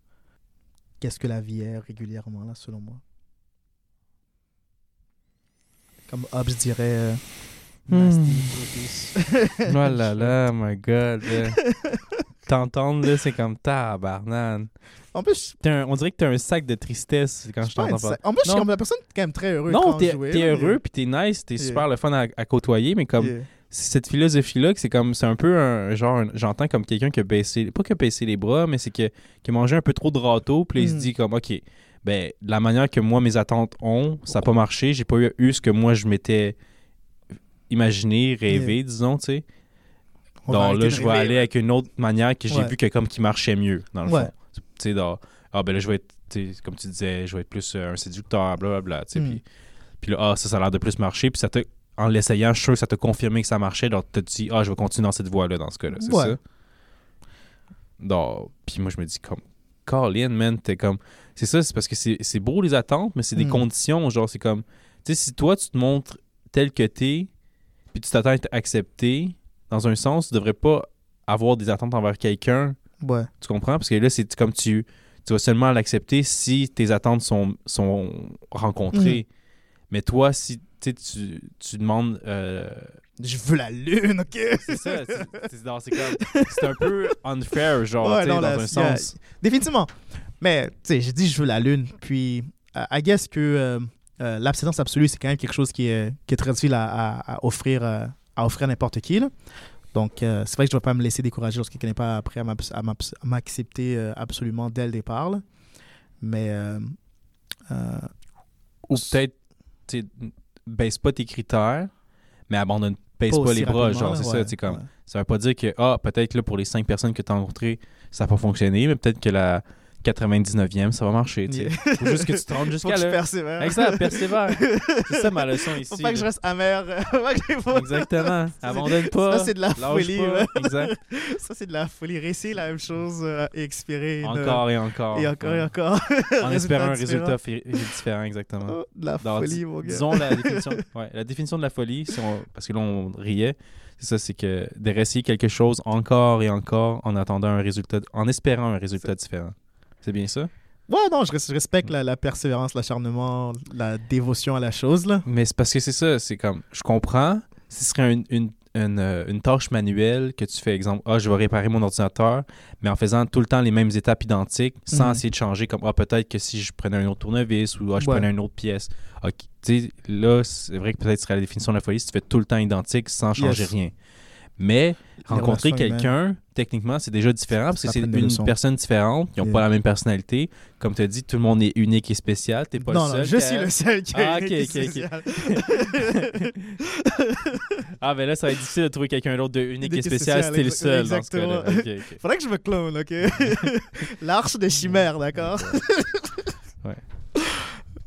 qu'est-ce que la vie est régulièrement, là, selon moi. Comme Hobbes dirait, euh, Hmm. nasty. Oh là *laughs* là, my god. T'entendre, là, c'est comme tabarnane. En plus, T'es un- on dirait que t'as un sac de tristesse quand je t'entends parler. En plus, je suis comme la personne quand même très heureuse. Non, t'es jouer, t'es là, heureux, puis t'es nice, t'es Yeah. super le fun à, à côtoyer, mais comme Yeah. cette philosophie-là, que c'est comme, c'est un peu un genre, un- j'entends comme quelqu'un qui a baissé, pas qui a baissé les bras, mais c'est que, qui a mangé un peu trop de râteau, puis il se Mhm. dit comme, ok, ben, la manière que moi, mes attentes ont, ça n'a pas marché, j'ai pas eu, eu ce que moi, je m'étais imaginé, rêvé, disons, tu sais. On Donc là, je vais aller avec une autre manière que j'ai Ouais. vu que comme qui marchait mieux, dans le Ouais. fond. Tu sais, dans- ah ben là, je vais être, tu comme tu disais, je vais être plus euh, un séducteur, blablabla, tu sais. Mm. Puis, puis là, ah, ça, ça a l'air de plus marcher. Puis ça t'a, en l'essayant, je suis sûr que ça t'a confirmé que ça marchait. Donc, t'as dit, ah, je vais continuer dans cette voie-là, dans ce cas-là. C'est Ouais. ça? Donc, puis moi, je me dis, comme, Colin, man, t'es comme. C'est ça, c'est parce que c'est, c'est beau les attentes, mais c'est des Mm. conditions. Genre, c'est comme. Tu sais, si toi, tu te montres tel que t'es, puis tu t'attends à être accepté, dans un sens, tu devrais pas avoir des attentes envers quelqu'un. Ouais. Tu comprends? Parce que là, c'est comme tu, tu vas seulement l'accepter si tes attentes sont, sont rencontrées. Mais toi, si tu, tu, demandes. euh, Je veux la lune, ok? c'est ça, c'est- un peu unfair, genre, Ouais, non, dans là, un a- sens. Définitivement. Mais, tu sais, j'ai dit je veux la lune. Puis, I guess que euh, euh, l'abstinence absolue, c'est quand même quelque chose qui est, qui est très difficile à, à- à offrir, euh, à offrir à n'importe qui. là. Donc, euh, c'est vrai que je ne dois pas me laisser décourager lorsque quelqu'un n'est pas prêt à m'accepter euh, absolument dès le départ. là. Mais, euh, Ou peut-être, tu baisse pas tes critères, mais abandonne, baisse pas, les bras, genre, c'est ouais, ça, tu sais, comme. ouais. Ça veut pas dire que, ah, peut-être là, pour les cinq personnes que tu as rencontrées, ça n'a pas fonctionné, mais peut-être que la 99e, ça va marcher, tu sais. Yeah. Faut juste que tu te rendes *laughs* jusqu'à là. persévère. Exact, *laughs* persévère. C'est ça ma leçon ici. Faut pas que je reste amer. *laughs* Exactement. Abandonne pas. Ça, c'est de la folie. ouais. Exact. Ça, c'est de la folie. Réussir la même chose euh, et expirer. une- Encore et encore. Et encore et encore. En espérant un résultat différent, exactement. Oh, de la Dans- folie, mon gars. Disons la définition, ouais, la définition de la folie, si on- parce que là on riait, c'est ça, c'est que de réessayer quelque chose encore et encore en attendant un résultat, en espérant un résultat différent. C'est bien ça? Ouais, non, je, res- je respecte la, la persévérance, l'acharnement, la dévotion à la chose, là. Mais c'est parce que c'est ça, c'est comme, je comprends, ce serait une, une, une, euh, une tâche manuelle que tu fais, exemple, ah, je vais réparer mon ordinateur, mais en faisant tout le temps les mêmes étapes identiques, sans Mhm. essayer de changer, comme, ah, peut-être que si je prenais un autre tournevis ou ah, je Ouais. prenais une autre pièce. Ok, tu sais, là, c'est vrai que peut-être ce serait la définition de la folie si tu fais tout le temps identique sans changer Yes. rien. Mais rencontrer quelqu'un, techniquement, c'est déjà différent parce que c'est une personne différente, ils n'ont Yeah. pas la même personnalité. Comme tu as dit, tout le monde est unique et spécial. T'es pas non, le seul. non, je suis le seul qui Ah, a ok, une ok, ok. spéciale. *laughs* Ah, ben là, ça va être difficile de trouver quelqu'un d'autre de unique et Unique et spécial si t'es le spécial, seul dans ce cas-là. exactement. Faudrait que je me clone, ok? *laughs* L'arche des chimères, d'accord? Ouais. *laughs*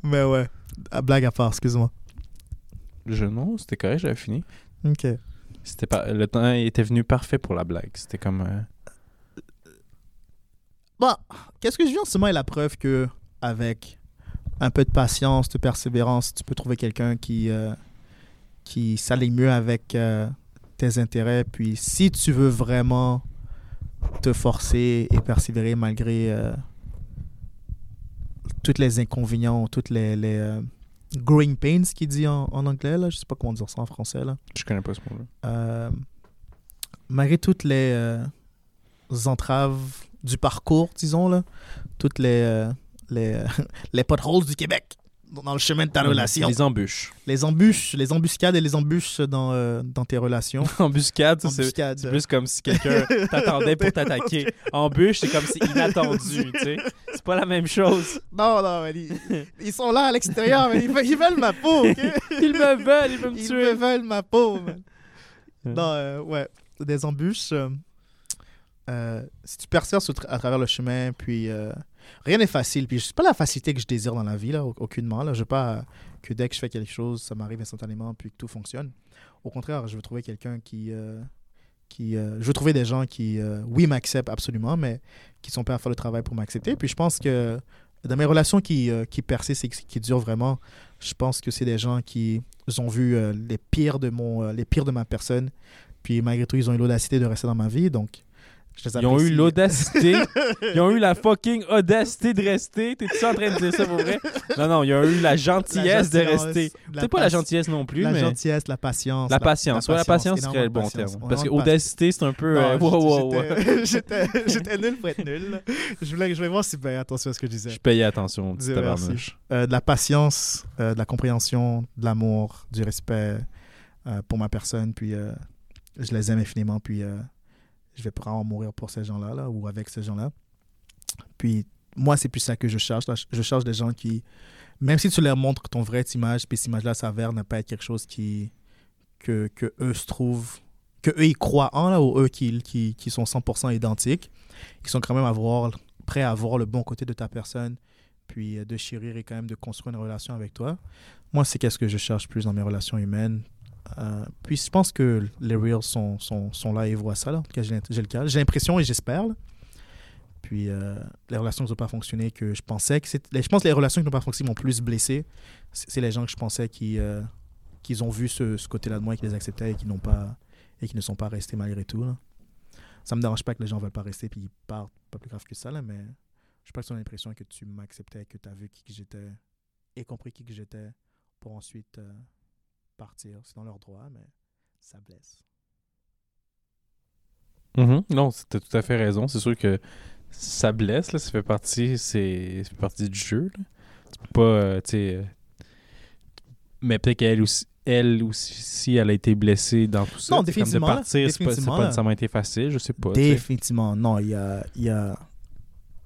Mais ouais, à blague à part, excuse-moi. Je, non, c'était correct, j'avais fini. Ok. C'était pas, le temps était venu parfait pour la blague. C'était comme. euh, Bon, qu'est-ce que je viens en ce moment est la preuve que avec un peu de patience, de persévérance, tu peux trouver quelqu'un qui, euh, qui s'aligne mieux avec euh, tes intérêts? Puis si tu veux vraiment te forcer et persévérer malgré euh, tous les inconvénients, toutes les, growing pains qu'il dit en, en anglais, là, je sais pas comment dire ça en français. Là. Je connais pas ce mot-là. Euh, malgré toutes les euh, entraves du parcours, disons, là, toutes les, euh, les, *laughs* les potholes du Québec dans le chemin de ta relation, Les embûches. les embûches, les embuscades et les embûches dans, euh, dans tes relations. *laughs* Embuscade, Embuscade. c'est plus comme si quelqu'un *laughs* t'attendait pour t'attaquer. Embûche, c'est comme si inattendu, tu sais. C'est pas la même chose. Non, non, mais ils, ils sont là à l'extérieur, mais ils, veulent- ils veulent ma peau? *laughs* Ils me veulent, ils veulent me Ils tuer. me veulent ma peau, man. Non, euh, ouais. Des embûches. euh, si tu persévères à travers le chemin, puis rien n'est facile. Puis c'est pas la facilité que je désire dans la vie, là, au- aucunement. Là. Je veux pas que dès que je fais quelque chose, ça m'arrive instantanément, puis que tout fonctionne. Au contraire, je veux trouver quelqu'un qui, euh, qui euh, je veux trouver des gens qui, euh, oui, m'acceptent absolument, mais qui sont prêts à faire le travail pour m'accepter. Puis je pense que dans mes relations qui, qui persistent et qui durent vraiment, je pense que c'est des gens qui ont vu les, pires de mon, les pires de ma personne. Puis malgré tout, ils ont eu l'audacité de rester dans ma vie. Donc, je Ils ont eu l'audacité. *laughs* ils ont eu la fucking audacité de rester. T'es-tu en train de dire ça pour vrai? Non, non, ils ont eu la gentillesse de gentillesse, rester. la C'est pas la gentillesse non plus, La mais. gentillesse, la patience. La patience. Ouais, la patience serait le bon patience. terme. Parce que audacité, c'est un peu. Non, euh, wow, *laughs* j'étais- nul pour être nul. Je voulais, je voulais voir si ben, attention à ce que je disais. Je payais attention, petit tabarnouche. Euh, de la patience, euh, de la compréhension, de l'amour, du respect euh, pour ma personne. Puis euh, je les aime infiniment. Puis euh, je vais probablement mourir pour ces gens-là là, ou avec ces gens-là. Puis moi, c'est plus ça que je cherche. Je cherche des gens qui, même si tu leur montres ton vrai image, puis cette image-là s'avère ne pas être quelque chose qui, que, que eux se trouvent, que eux ils croient en, là, ou eux qui, qui, qui sont 100% identiques, ils sont quand même à voir, prêts à voir le bon côté de ta personne, puis euh, de chérir et quand même de construire une relation avec toi. Moi, c'est qu'est-ce que je cherche plus dans mes relations humaines. Euh, puis je pense que les Reels sont, sont, sont là et voient ça. Là. J'ai j'ai le cas. J'ai l'impression et j'espère. Puis euh, les relations qui n'ont pas fonctionné que je pensais que. Je pense que les relations qui n'ont pas fonctionné m'ont plus blessé. C'est les gens que je pensais qui, euh, qu'ils ont vu ce, ce côté-là de moi et qui les acceptaient et qui pas et qui ne sont pas restés malgré tout. Là. Ça me dérange pas que les gens ne veulent pas rester puis ils partent. Pas plus grave que ça, là, mais je pas que as l'impression que tu m'acceptais, que tu as vu qui que j'étais et compris qui que j'étais pour ensuite euh, partir. C'est dans leur droit, mais ça blesse. Mhm. Non, t'as tout à fait raison. C'est sûr que ça blesse, là, ça fait partie, c'est, fait partie du jeu. là. Tu peux pas, euh, tu sais. euh, Mais peut-être qu'elle aussi, elle aussi, si elle a été blessée dans tout ça. Non, sais, comme définitivement, De partir, c'est pas, Définitivement, pas nécessairement été facile, je sais pas. Définitivement, non. Il y a, il y a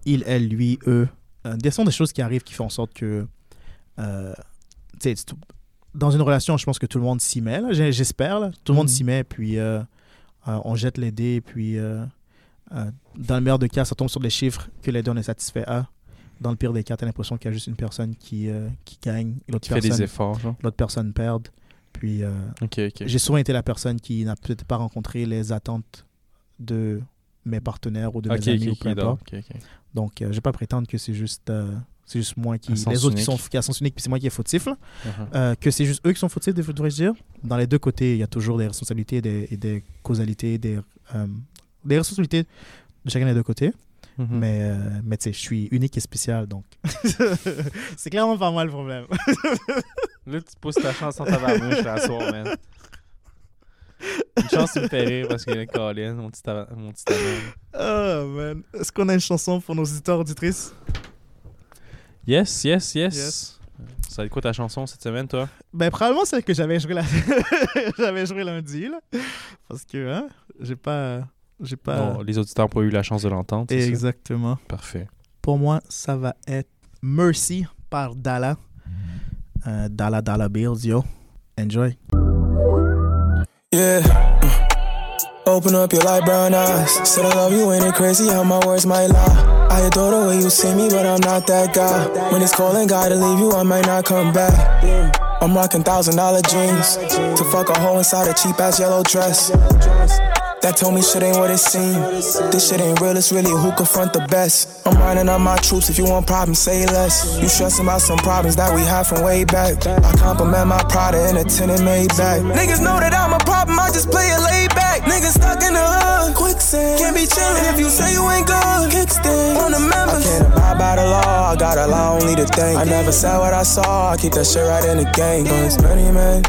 il, elle, lui, eux. Euh, des sont des choses qui arrivent qui font en sorte que. euh, tu sais, dans une relation, je pense que tout le monde s'y met, j'espère. Tout le monde Mhm. s'y met, puis euh, euh, on jette les dés, puis euh, dans le meilleur des cas, ça tombe sur des chiffres que les deux on est satisfait à. Dans le pire des cas, tu as l'impression qu'il y a juste une personne qui, qui gagne l'autre Qui fait des personne, efforts, l'autre personne perd. Puis j'ai souvent été la personne qui n'a peut-être pas rencontré les attentes de mes partenaires ou de mes Ok, amis ou peu importe. donc, je vais pas prétendre que c'est juste, c'est juste moi qui. Les autres qui sont qui à sens unique, puis c'est moi qui est fautif. là. Uh-huh. Euh, que c'est juste eux qui sont fautifs, devrais-je dire. Dans les deux côtés, il y a toujours des responsabilités et des, et des causalités, des, euh, des responsabilités de chacun des deux côtés. Mhm. Mais, euh, mais tu sais, je suis unique et spécial, donc. *laughs* c'est clairement pas moi le problème. *laughs* Là, tu pousses ta chance en tabarnouche à soir, man. Une chance, me fais rire parce que Colin, mon petit, mon petit oh, man. Est-ce qu'on a une chanson pour nos auditeurs auditrices? Yes, yes, yes. Yes. Ça va être quoi ta chanson cette semaine, toi? Ben, probablement celle que j'avais joué, la... *laughs* j'avais joué lundi, là. Parce que, hein, j'ai pas. J'ai pas. Non, les auditeurs n'ont pas eu la chance de l'entendre. ça? Exactement. Parfait. Pour moi, ça va être Mercy par Dalla. Euh, Dalla Dalla Bills, yo. Enjoy. Yeah. Open up your light brown eyes. Said I love you, ain't it crazy how my words might lie? I adore the way you see me, but I'm not that guy. When it's cold and gotta leave you, I might not come back. I'm rocking thousand dollar jeans to fuck a hole inside a cheap ass yellow dress. That told me shit ain't what it seemed. This shit ain't real, it's really who confront the best. I'm running on my troops, if you want problems, say less. You stressing about some problems that we had from way back. I compliment my Prada in a made back. Niggas know that I'm a problem, I just play it laid back. Niggas stuck in the hood, quicksand. Can't be chillin' if you say you ain't good. Kickstand on the members. I can't abide by the law, I got a law only to thank. I never said what I saw, I keep that shit right in the game. Cause many men,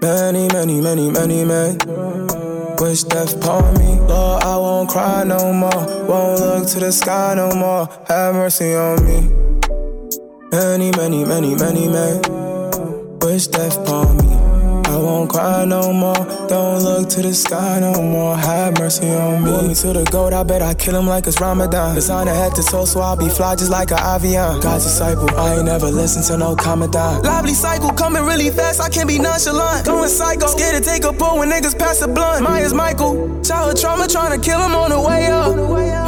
many, many, many, many men. Wish death upon me. Lord, I won't cry no more. Won't look to the sky no more. Have mercy on me. Many, many, many, many men. Wish death upon me. I won't cry no more. Don't look to the sky no more. Have mercy on me. Pull me to the goat, I bet I kill him like it's Ramadan. Design a head to toe, so I'll be fly just like an avion. God's disciple, I ain't never listen to no commandant. Lively cycle, coming really fast, I can't be nonchalant. Going psycho, scared to take a pull when niggas pass a blunt. Myers Michael, childhood trauma, trying to kill him on the way up.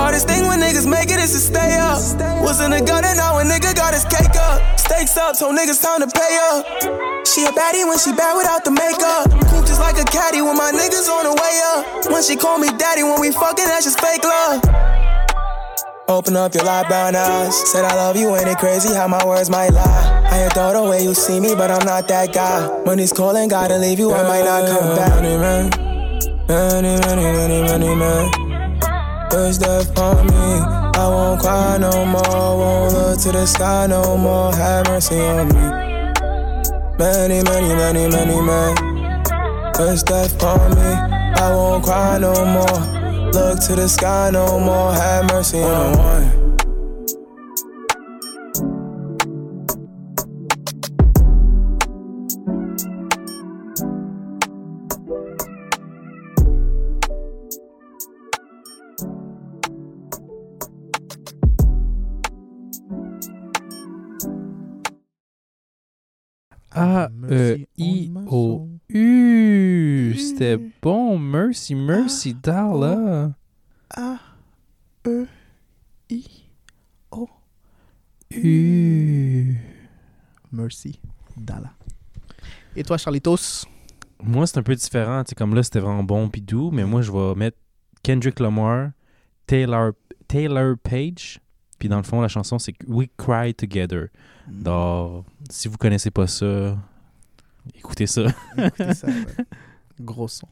Hardest thing when niggas make it is to stay up. Was in the gutter, now a nigga got his cake up. Stakes up, so niggas time to pay up. She a baddie when she bad without the makeup. Cool just like a caddy when my niggas on the way up. When she call me daddy, when we fucking, that's just fake love. Open up your light brown eyes. Said I love you, ain't it crazy how my words might lie? I adore the way you see me, but I'm not that guy. Money's calling, gotta leave you, I might not come back. Money man, money, money, money, money man. Wish death upon me. I won't cry no more, won't look to the sky no more. Have mercy on me. Many, many, many, many man. Wish death upon me. I won't cry no more. Look to the sky no more. Have mercy on one. A-E-I-O-U. C'était bon. Mercy, Mercy, Dalla. A-E-I-O-U. Mercy, Dalla. Et toi, Charlitos? Moi, c'est un peu différent. Comme là, c'était vraiment bon puis doux, mais moi, je vais mettre Kendrick Lamar, Taylor, Taylor Page. Puis dans le fond, la chanson, c'est We Cry Together. Donc, si vous connaissez pas ça, écoutez ça. Écoutez ça, ouais. *laughs* Gros son.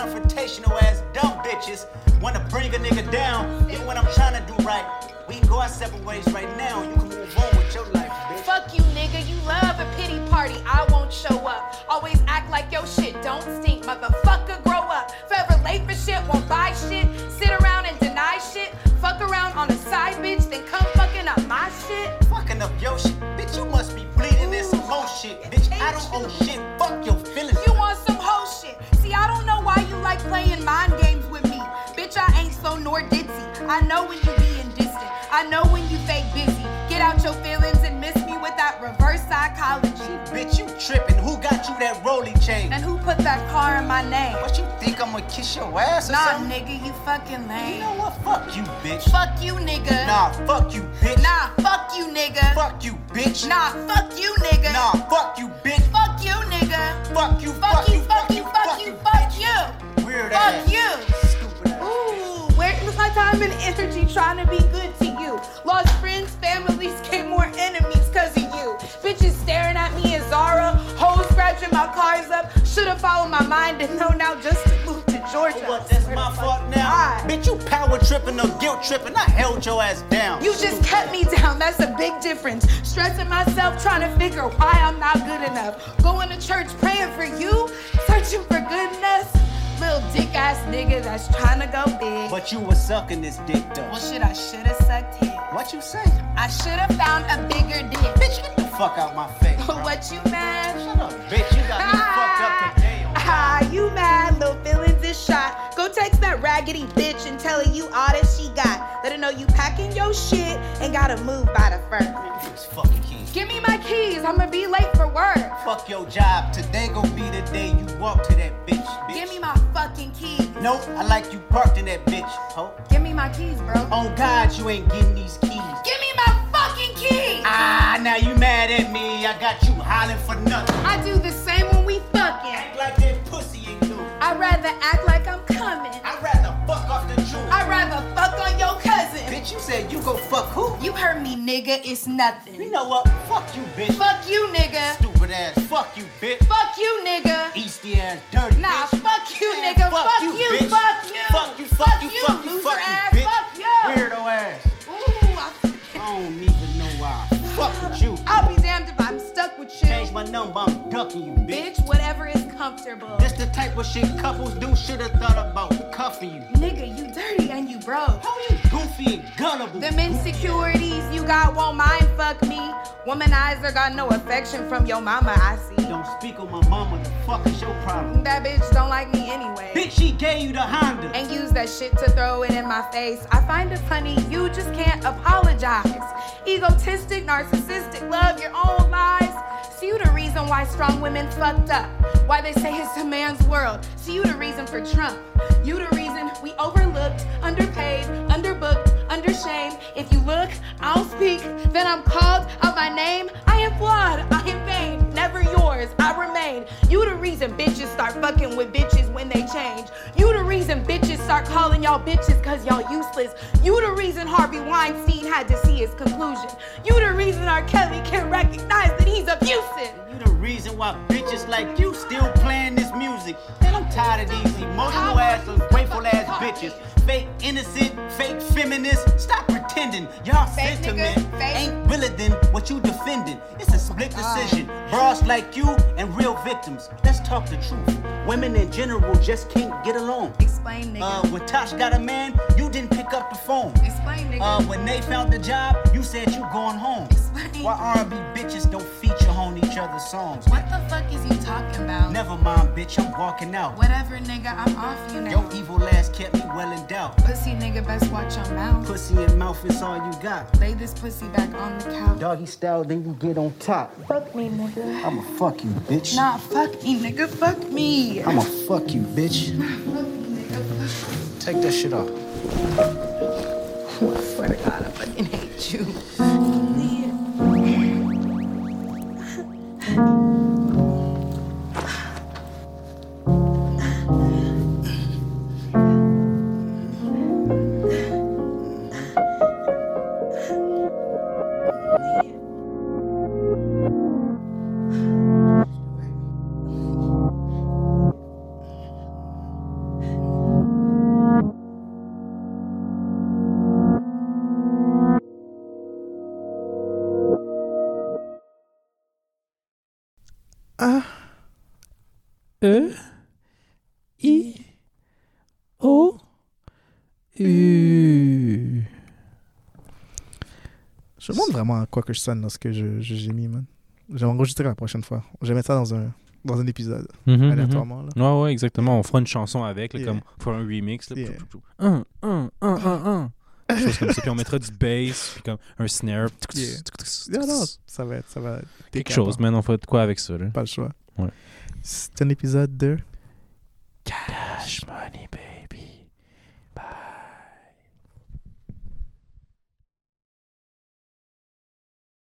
confrontational ass, bitches. Wanna bring a nigga down, even when I'm trying to do right. We go our separate ways right now. You can move on with your life, bitch. Fuck you, nigga. You love a pity party. I won't show up. Always act like your shit don't stink. Motherfucker, grow up. Forever late for shit, won't buy shit. Sit around and deny shit. Fuck around on the side bitch, then come fucking up my shit. Fucking up your shit. Bitch, you must be bleeding in some more shit. Bitch, I don't owe shit. Fuck your I know when you being distant. I know when you fake busy. Get out your feelings and miss me with that reverse psychology. Bitch, you tripping. Who got you that rolling chain? And who put that car in my name? What you think I'm gonna kiss your ass or Nah, something? nigga, you fucking lame. You know what? Fuck you, bitch. Fuck you, nigga. Nah, fuck you, bitch. Nah, fuck you, nigga. Fuck you, bitch. Nah, fuck you, nigga. Nah, fuck you, bitch. Fuck you, nigga. Fuck you, Fuck you, fuck you, fuck you, fuck you. Weird Fuck ass. you. My time and energy trying to be good to you? Lost friends, families, gained more enemies cause of you. Bitches staring at me as Zara, hoes scratching my cars up. Should've followed my mind and know now just to move to Georgia. What, that's my fault now? God. Bitch, you power tripping or guilt tripping. I held your ass down. You just kept me down, that's a big difference. Stressing myself, trying to figure why I'm not good enough. Going to church, praying for you, searching for goodness. Little dick ass nigga that's trying to go big. But you was sucking this dick though. Well, shit, I should've sucked his. What you say? I should've found a bigger dick. Bitch, get the fuck out my face. bro. *laughs* what you mad? Shut up, bitch. You got me *laughs* fucked up today. Ah, *laughs* you mad? Little feelings shot. Go text that raggedy bitch and tell her you all that she got. Let her know you packing your shit and gotta move by the first. God. These fucking keys. Give me my keys. I'ma be late for work. Fuck your job. Today gon' be the day you walk to that bitch. bitch. Give me my fucking keys. Nope, I like you parked in that bitch. Ho. Give me my keys, bro. On God, you ain't getting these keys. Give me my fucking keys. Ah, now you mad at me. I got you hollering for nothing. I do the same when we fucking. Act like that pussy ain't new. I'd rather act like I'm coming. I'd rather fuck off the jewel. I'd rather fuck on your cousin. Bitch, you said you go fuck who? You heard me, nigga. It's nothing. You know what? Fuck you, bitch. Fuck you, nigga. Stupid ass. Fuck you, bitch. Fuck you, nigga. Easty ass, dirty Nah, bitch. fuck you, nigga. fuck Fuck you, you. bitch. Fuck you. Fuck you, fuck you, fuck you, loser fuck you, ass. bitch. Fuck you. Weirdo ass. Ooh, I, I don't even know why. Fuck with you. I'll be damned if I'm stuck with you. Change my number, I'm ducking you, bitch. Bitch, whatever is comfortable. This the type of shit couples do. Should've thought about cuffing you. Nigga, you dirty and you broke. How you goofy and gunnable? Them insecurities you got won't mind fuck me. Womanizer got no affection from your mama, I see. Don't speak on my mama. The fuck is your problem? That bitch don't like me anyway. Bitch, she gave you the Honda. and use that shit to throw it in my face. I find it funny, you just can't apologize. Egotistic, narcissistic, love your own lies. See you the reason why strong women fucked up. Why they say it's a man's world. See you the reason for Trump. You the reason we overlooked, underpaid, underbooked, undershamed. If you look, I'll speak. Then I'm called out my name. I am flawed, I am vain. Never yours, I remain. You the reason bitches start fucking with bitches when they change. You the reason bitches start calling y'all bitches cause y'all useless. You the reason Harvey Weinstein had to see his conclusion. You the reason R. Kelly can't recognize that he's abusive. You the reason why bitches like you still playing this music. Man, I'm tired of these emotional ass, ungrateful ass bitches. Fake innocent, fake feminist. Stop pretending. Y'all Fake sentiment nigga, ain't realer than what you defending. It's a split decision. Bras like you and real victims. Let's talk the truth. Women in general just can't get along. Explain, nigga. Uh, when Tosh got a man, you didn't pick up the phone. Explain, nigga. Uh, when they found the job, you said you going home. Explain. Why R&B bitches don't feature on each other's songs? what the fuck is you talking about? Never mind, bitch, I'm walking out. Whatever, nigga, I'm off you now. Your evil ass kept me well in doubt. Pussy nigga, best watch your mouth. Pussy and mouth is all you got. Lay this pussy back on the couch. Doggy style, then you get on top. Fuck me, nigga. I'ma fuck you, bitch. Nah, fuck me, nigga. Fuck me. I'ma fuck you, bitch. Fuck me, nigga. Take that shit off. I swear to God, I fucking hate you. E I O U. je me demande vraiment à quoi que je sonne lorsque je, je gémis, man. Je vais enregistrer la prochaine fois. Je vais mettre ça dans un, dans un épisode, Mhm, aléatoirement. Là. Ouais, ouais, exactement. On fera une chanson avec, là, Yeah. comme pour un remix. Là, Yeah. Un, un, un, un, un. Quelque chose comme ça. Puis on mettra du bass, puis comme un snare. Yeah. Non, non, ça va être, ça va être Quelque chose, man. On fera de quoi avec ça, là. Pas le choix. Ouais. C'est un épisode de Cash